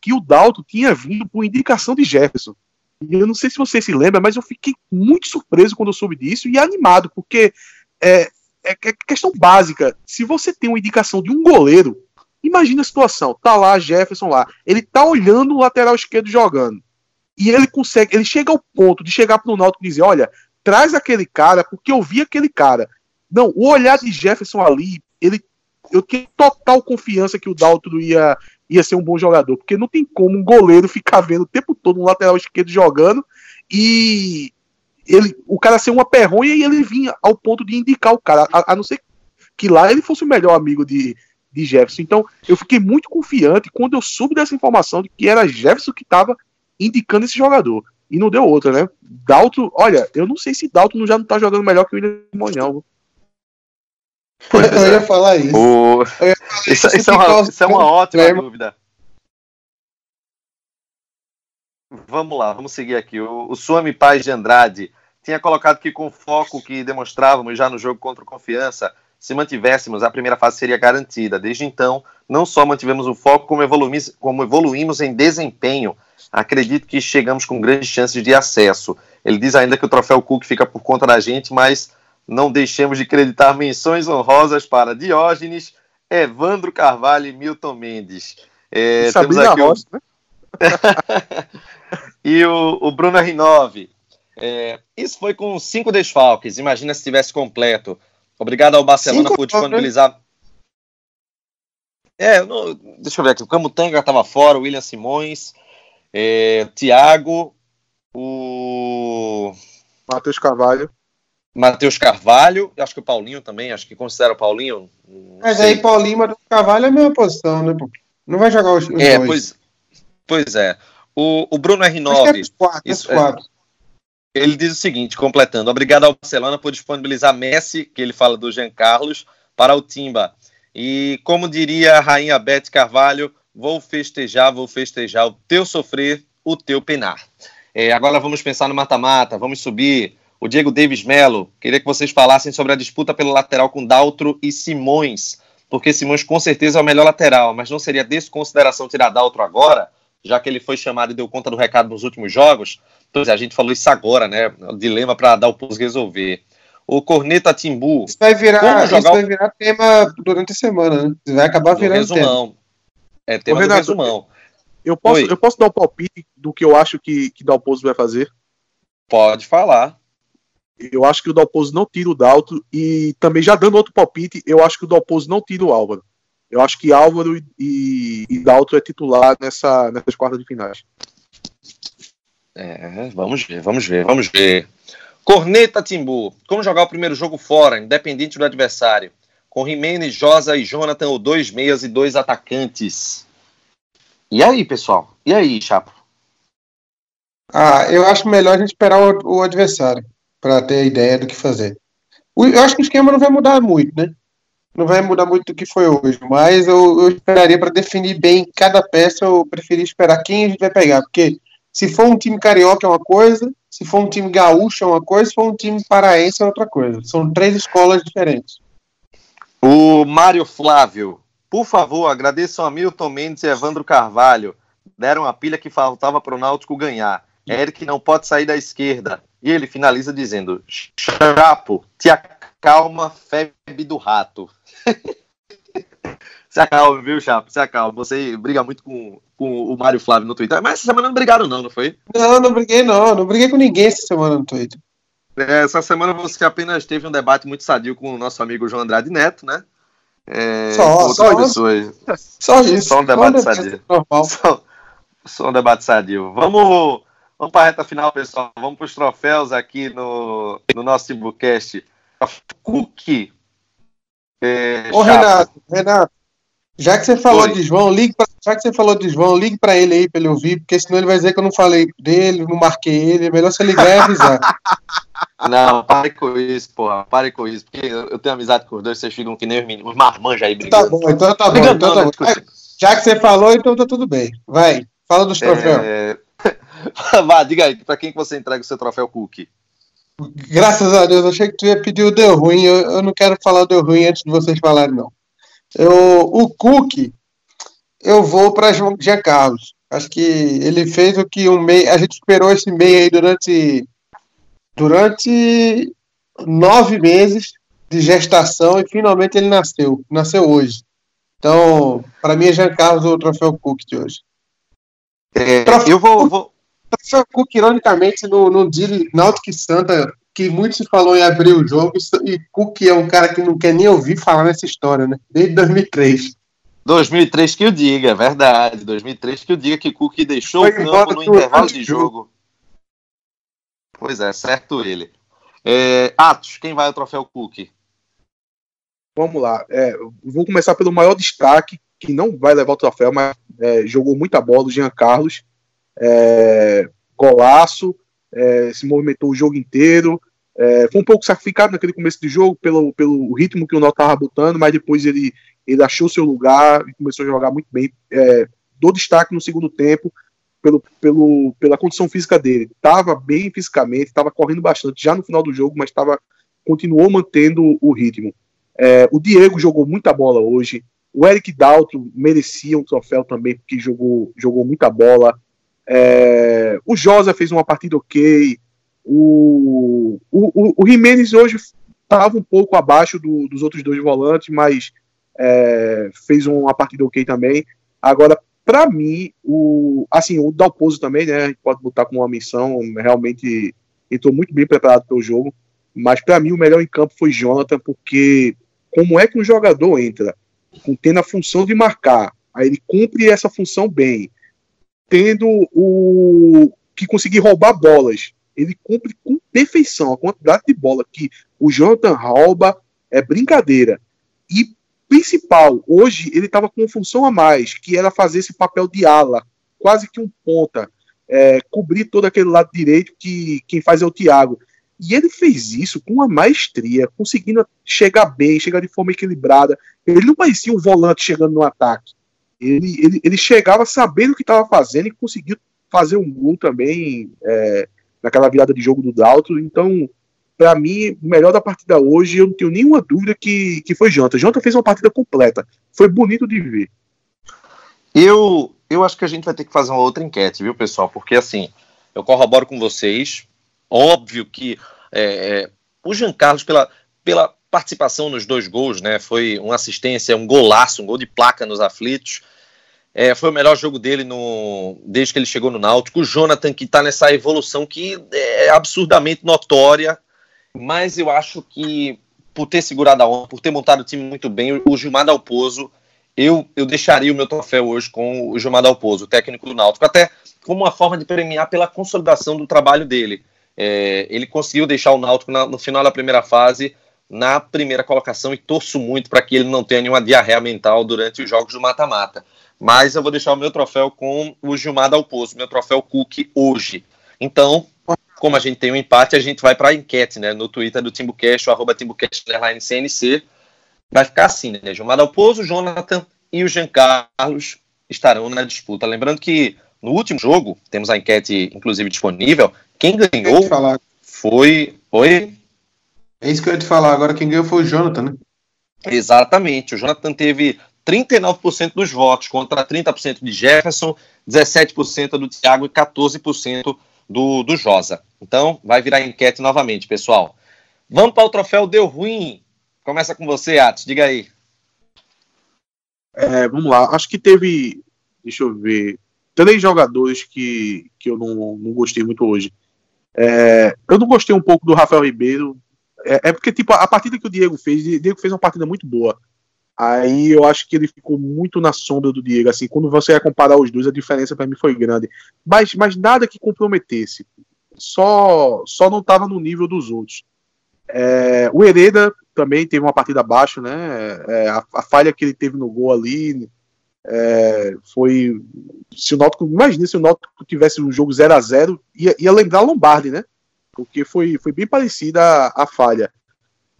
que o Dalton tinha vindo por indicação de Jefferson. E eu não sei se você se lembra, mas eu fiquei muito surpreso quando eu soube disso e animado, porque é, é, é questão básica. Se você tem uma indicação de um goleiro, imagina a situação: tá lá Jefferson lá, ele tá olhando o lateral esquerdo jogando. E ele consegue, ele chega ao ponto de chegar pro Náutico e dizer: olha, traz aquele cara, porque eu vi aquele cara. Não, o olhar de Jefferson ali, ele, eu tinha total confiança que o Daltro ia, ia ser um bom jogador, porque não tem como um goleiro ficar vendo o tempo todo um lateral esquerdo jogando e ele, o cara ser uma perronha e ele vinha ao ponto de indicar o cara, a, a não ser que lá ele fosse o melhor amigo de, de Jefferson. Então, eu fiquei muito confiante quando eu soube dessa informação de que era Jefferson que estava indicando esse jogador. E não deu outra, né? Dalto, olha, eu não sei se Dalto já não tá jogando melhor que o William Monhão. Pois eu ia falar isso. O... Ia falar isso, isso, isso, é uma, isso, é uma, ótima dúvida. Vamos lá, vamos seguir aqui. O, o Suami Paz de Andrade tinha colocado que com o foco que demonstrávamos já no jogo contra o Confiança, se mantivéssemos, a primeira fase seria garantida. Desde então, não só mantivemos o foco, como evoluímos, como evoluímos em desempenho. Acredito que chegamos com grandes chances de acesso. Ele diz ainda que o troféu Cook fica por conta da gente, mas não deixemos de acreditar menções honrosas para Diógenes, Evandro Carvalho e Milton Mendes. É, temos aqui o... né? e o, o Bruno R9. É, isso foi com cinco desfalques. Imagina se tivesse completo. Obrigado ao Barcelona cinco por disponibilizar. É, não, deixa eu ver aqui. O Camutanga estava fora, o William Simões, é, Thiago, o. Matheus Carvalho. Matheus Carvalho, acho que o Paulinho também, acho que considera o Paulinho. Mas sei. aí Paulinho e Matheus Carvalho é a mesma posição, né? Não vai jogar os, os é, dois. Pois, pois é. O, o Bruno R9. É quatro, isso, é, quatro. Ele diz o seguinte, completando: obrigado ao Barcelona por disponibilizar Messi, que ele fala do Jean Carlos, para o Timba. E como diria a rainha Beth Carvalho, vou festejar, vou festejar o teu sofrer, o teu penar. É, agora vamos pensar no mata-mata, vamos subir o Diego Davis Melo. Queria que vocês falassem sobre a disputa pelo lateral com Daltro e Simões, porque Simões com certeza é o melhor lateral, mas não seria desconsideração tirar Daltro agora, já que ele foi chamado e deu conta do recado nos últimos jogos? Pois é, a gente falou isso agora, né? O dilema para dar o pus resolver. O Corneta Timbu. Isso vai virar, isso vai virar tema durante a semana, né? Vai acabar virando resumão. tema. É tema Ô, Renato, do resumão. Eu posso, eu posso dar um palpite do que eu acho que, que Dalpozo vai fazer? Pode falar. Eu acho que o Dalpozo não tira o Dalto. E também, já dando outro palpite, eu acho que o Dalpozo não tira o Álvaro. Eu acho que Álvaro e, e, e Dalto é titular nessa, nessas quartas de finais. É, vamos ver, vamos ver, vamos ver. Corneta Timbu. Como jogar o primeiro jogo fora, independente do adversário? Com Jimenez, Josa e Jonathan, ou dois meias e dois atacantes. E aí, pessoal? E aí, Chapo? Ah, eu acho melhor a gente esperar o, o adversário para ter ideia do que fazer. Eu acho que o esquema não vai mudar muito, né? Não vai mudar muito do que foi hoje, mas eu, eu esperaria para definir bem cada peça, eu preferia esperar quem a gente vai pegar, porque se for um time carioca é uma coisa, se for um time gaúcho é uma coisa, se for um time paraense é outra coisa. São três escolas diferentes. O Mário Flávio, por favor, agradeçam a Milton Mendes e Evandro Carvalho. Deram a pilha que faltava para o Náutico ganhar. Eric não pode sair da esquerda. E ele finaliza dizendo: Chapo, te acalma, febre do rato. Se acalma, viu, Chapo? Se acalma. Você briga muito com, com o Mário Flávio no Twitter. Mas essa semana não brigaram, não, não foi? Não, não briguei, não. Não briguei com ninguém essa semana no Twitter. É, essa semana você apenas teve um debate muito sadio com o nosso amigo João Andrade Neto, né? É, só, só, pessoas. só isso. Só um debate sadio. Normal. Só, só um debate sadio. Vamos, vamos para a reta final, pessoal. Vamos para os troféus aqui no, no nosso Timbucast. Cook. É, Ô, Renato, Renato, já que você falou Oi. de João, ligue pra, já que você falou de João, ligue para ele aí para ele ouvir, porque senão ele vai dizer que eu não falei dele, não marquei ele. É melhor você ligar e avisar. Não, pare com isso, porra. Pare com isso, porque eu tenho amizade com os dois, vocês ficam que nem os, meninos, os marmanjos aí brigando. Tá bom, então tá bom. Então tá bom. Já que você falou, então tá tudo bem. Vai, fala dos troféus. É... Vá, diga aí, para quem que você entrega o seu troféu Cookie? Graças a Deus, achei que tu ia pedir o deu ruim. Eu, eu não quero falar o deu ruim antes de vocês falarem, não. Eu, o Cook, eu vou para Jean Carlos. Acho que ele fez o que um meio. A gente esperou esse meio aí durante, durante nove meses de gestação e finalmente ele nasceu. Nasceu hoje. Então, para mim é Jean Carlos o troféu Cook de hoje. É, eu vou, vou... Cook, ironicamente, no, no dia Náutico Santa que muito se falou em abrir o jogo, e Cook é um cara que não quer nem ouvir falar nessa história, né? Desde 2003. 2003 que eu diga, é verdade. 2003 que eu diga que Cook deixou Foi o campo no intervalo de jogo. Pois é, certo ele. É, Atos, quem vai ao troféu Cook? Vamos lá. É, vou começar pelo maior destaque, que não vai levar o troféu, mas é, jogou muita bola, o Jean Carlos. É, golaço, é, se movimentou o jogo inteiro. É, foi um pouco sacrificado naquele começo de jogo pelo, pelo ritmo que o Nó estava botando, mas depois ele, ele achou seu lugar e começou a jogar muito bem. É, dou destaque no segundo tempo pelo, pelo, pela condição física dele. Estava bem fisicamente, estava correndo bastante já no final do jogo, mas tava, continuou mantendo o ritmo. É, o Diego jogou muita bola hoje. O Eric Dalton merecia um troféu também, porque jogou, jogou muita bola. É, o Josa fez uma partida ok. O, o, o, o Jimenez hoje estava um pouco abaixo do, dos outros dois volantes, mas é, fez uma partida ok também. Agora, para mim, o assim, o Dalpozo também, né? A gente pode botar como uma missão, realmente entrou muito bem preparado pelo jogo. Mas para mim, o melhor em campo foi Jonathan, porque como é que um jogador entra tendo a função de marcar, aí ele cumpre essa função bem, tendo o que conseguir roubar bolas. Ele cumpre com perfeição a quantidade de bola que o Jonathan rouba é brincadeira. E principal, hoje ele estava com uma função a mais, que era fazer esse papel de ala, quase que um ponta, é, cobrir todo aquele lado direito que quem faz é o Thiago. E ele fez isso com uma maestria, conseguindo chegar bem, chegar de forma equilibrada. Ele não parecia um volante chegando no ataque. Ele, ele, ele chegava sabendo o que estava fazendo e conseguiu fazer um gol também é, naquela virada de jogo do Dalton. Então, para mim, o melhor da partida hoje, eu não tenho nenhuma dúvida que, que foi Janta. Janta fez uma partida completa. Foi bonito de ver. Eu, eu acho que a gente vai ter que fazer uma outra enquete, viu, pessoal? Porque, assim, eu corroboro com vocês. Óbvio que é, é o Jean Carlos, pela, pela participação nos dois gols, né? Foi uma assistência, um golaço, um gol de placa nos aflitos. É, foi o melhor jogo dele no, desde que ele chegou no Náutico. O Jonathan, que está nessa evolução que é absurdamente notória, mas eu acho que por ter segurado a onda, por ter montado o time muito bem, o Gilmar Dalpozo, eu, eu deixaria o meu troféu hoje com o Gilmar Dalpozo, técnico do Náutico, até como uma forma de premiar pela consolidação do trabalho dele. É, ele conseguiu deixar o Náutico na, no final da primeira fase na primeira colocação e torço muito para que ele não tenha nenhuma diarreia mental durante os jogos do mata-mata mas eu vou deixar o meu troféu com o Gilmar Dalpozo, meu troféu Cook hoje. Então, como a gente tem um empate, a gente vai para a enquete, né? No Twitter do TimbuCast, o arroba CNC. Vai ficar assim, né? Gilmar Dalpozo, Jonathan e o Jean Carlos estarão na disputa. Lembrando que no último jogo, temos a enquete, inclusive, disponível. Quem ganhou foi. Oi? É isso que eu ia te falar. Agora, quem ganhou foi o Jonathan, né? Exatamente. O Jonathan teve 39% dos votos contra 30% de Jefferson, 17% do Thiago e 14% do, do Josa. Então, vai virar enquete novamente, pessoal. Vamos para o troféu Deu Ruim. Começa com você, Atos, diga aí. É, vamos lá, acho que teve, deixa eu ver, três jogadores que, que eu não, não gostei muito hoje. É, eu não gostei um pouco do Rafael Ribeiro. É, é, porque, tipo, a partida que o Diego fez, o Diego fez uma partida muito boa. Aí eu acho que ele ficou muito na sombra do Diego. Assim, quando você ia comparar os dois, a diferença para mim foi grande. Mas, mas nada que comprometesse. Só, só não estava no nível dos outros. É, o Hereda também teve uma partida abaixo, né? É, a, a, falha que ele teve no gol ali é, foi. Se o imagina se o Náutico tivesse um jogo 0 a 0 ia, ia lembrar Lombardi, né? Porque foi, foi bem parecida a, a falha.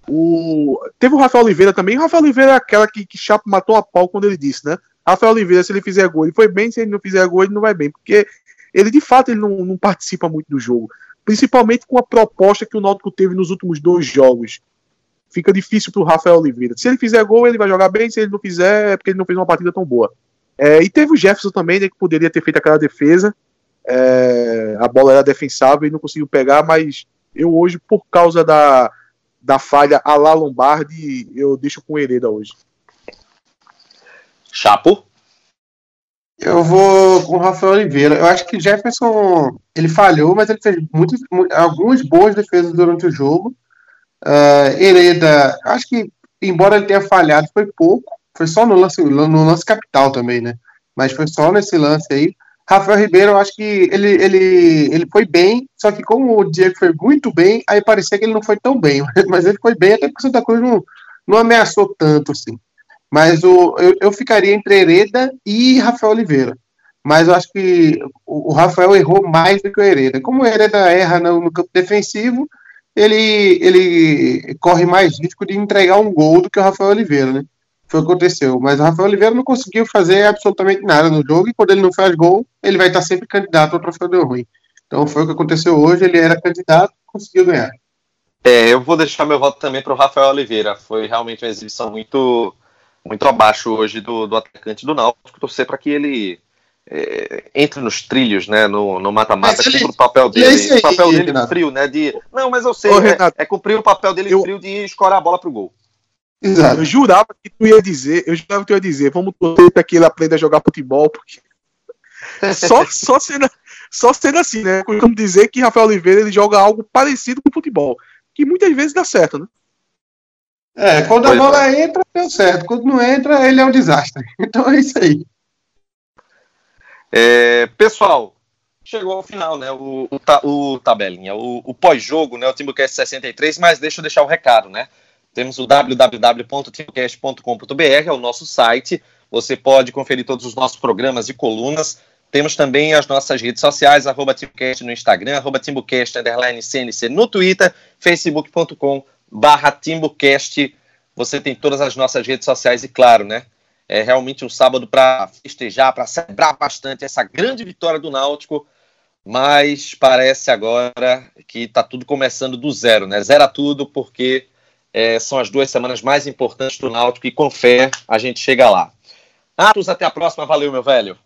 O, teve o Rafael Oliveira também. O Rafael Oliveira é aquela que, que Chapo matou a pau quando ele disse, né? Rafael Oliveira, se ele fizer gol, ele foi bem, se ele não fizer gol, ele não vai bem. Porque ele, de fato, ele não, não participa muito do jogo. Principalmente com a proposta que o Náutico teve nos últimos dois jogos. Fica difícil para o Rafael Oliveira. Se ele fizer gol, ele vai jogar bem. Se ele não fizer, é porque ele não fez uma partida tão boa. É, e teve o Jefferson também, né, que poderia ter feito aquela defesa. É, a bola era defensável e não conseguiu pegar, mas eu hoje, por causa da, da falha a la Lombardi, eu deixo com o Hereda hoje. Chapo? Eu vou com o Rafael Oliveira. Eu acho que Jefferson ele falhou, mas ele fez muitas, algumas boas defesas durante o jogo. Uh, Hereda, acho que, embora ele tenha falhado, foi pouco. Foi só no lance, no lance capital também, né? Mas foi só nesse lance aí. Rafael Ribeiro, eu acho que ele, ele, ele foi bem, só que como o Diego foi muito bem, aí parecia que ele não foi tão bem, mas ele foi bem, até porque o Santa Cruz não, não ameaçou tanto assim. Mas o, eu, eu ficaria entre Hereda e Rafael Oliveira. Mas eu acho que o, o Rafael errou mais do que o Hereda. Como o Hereda erra no, no campo defensivo, ele, ele corre mais risco de entregar um gol do que o Rafael Oliveira, né? Foi o que aconteceu. Mas o Rafael Oliveira não conseguiu fazer absolutamente nada no jogo, e quando ele não faz gol, ele vai estar sempre candidato ao troféu do ruim. Então foi o que aconteceu hoje, ele era candidato, conseguiu ganhar. É, eu vou deixar meu voto também para o Rafael Oliveira. Foi realmente uma exibição muito, muito abaixo hoje do, do atacante do Náutico. Torcer para que ele é, entre nos trilhos, né, no mata-mata, cumpra o papel dele. Aí, o papel dele Renato. frio, né, de... Não, mas eu sei, Ô, é, é, cumprir o papel dele eu... frio de escorar a bola pro gol. Exato. Eu jurava que tu ia dizer, eu jurava que tu ia dizer, vamos torcer para que ele aprenda a jogar futebol, porque só, só, sendo, só sendo assim, né? Como dizer que Rafael Oliveira ele joga algo parecido com futebol, que muitas vezes dá certo, né? É, quando pois a bola é. entra, deu certo. Quando não entra, ele é um desastre. Então é isso aí. É, pessoal, chegou ao final, né? O, o, o tabelinha, o, o pós-jogo, né? O Timbucast 63, mas deixa eu deixar o recado, né? Temos o www.timbucast.com.br, é o nosso site. Você pode conferir todos os nossos programas e colunas. Temos também as nossas redes sociais, arroba Timbucast no Instagram, arroba Timbucast, underline CNC no Twitter, facebook.com barra. Você tem todas as nossas redes sociais e, claro, né? É realmente um sábado para festejar, para celebrar bastante essa grande vitória do Náutico, mas parece agora que está tudo começando do zero, né? Zera tudo, porque é, são as duas semanas mais importantes do Náutico e com fé a gente chega lá. Atos, até a próxima. Valeu, meu velho.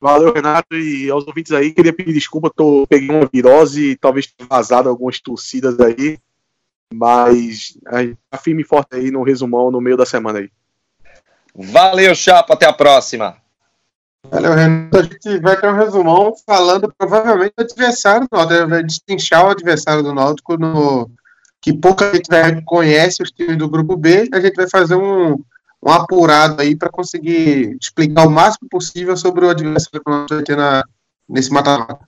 Valeu, Renato. E aos ouvintes aí, queria pedir desculpa, tô, peguei uma virose e talvez tenha vazado algumas torcidas aí. Mas a gente tá firme e forte aí no resumão no meio da semana aí. Valeu, Chapo, até a próxima. Valeu, Renato. A gente vai ter um resumão falando provavelmente do adversário do Náutico, vai destrinchar o adversário do Náutico no que pouca gente conhece os times do grupo B. A gente vai fazer um, um apurado aí para conseguir explicar o máximo possível sobre o adversário que nós vai ter na, nesse mata-mata.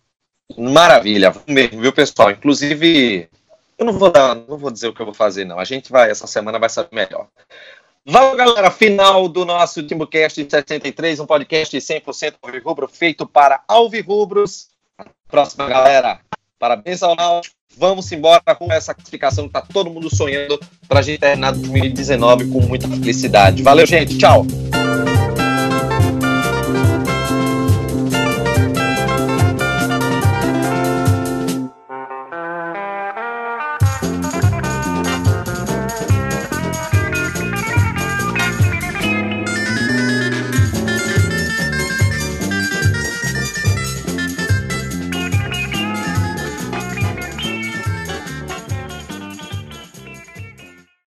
Maravilha, mesmo, viu, pessoal? Inclusive, eu não vou dar, não vou dizer o que eu vou fazer, não. A gente vai, essa semana vai saber melhor. Valeu, galera. Final do nosso Timbucast 63, um podcast 100% Alvirrubro, feito para Alvirrubros. Próxima, galera. Parabéns ao Náutico. Vamos embora com essa classificação que tá todo mundo sonhando para a gente terminar 2019 com muita felicidade. Valeu, gente. Tchau.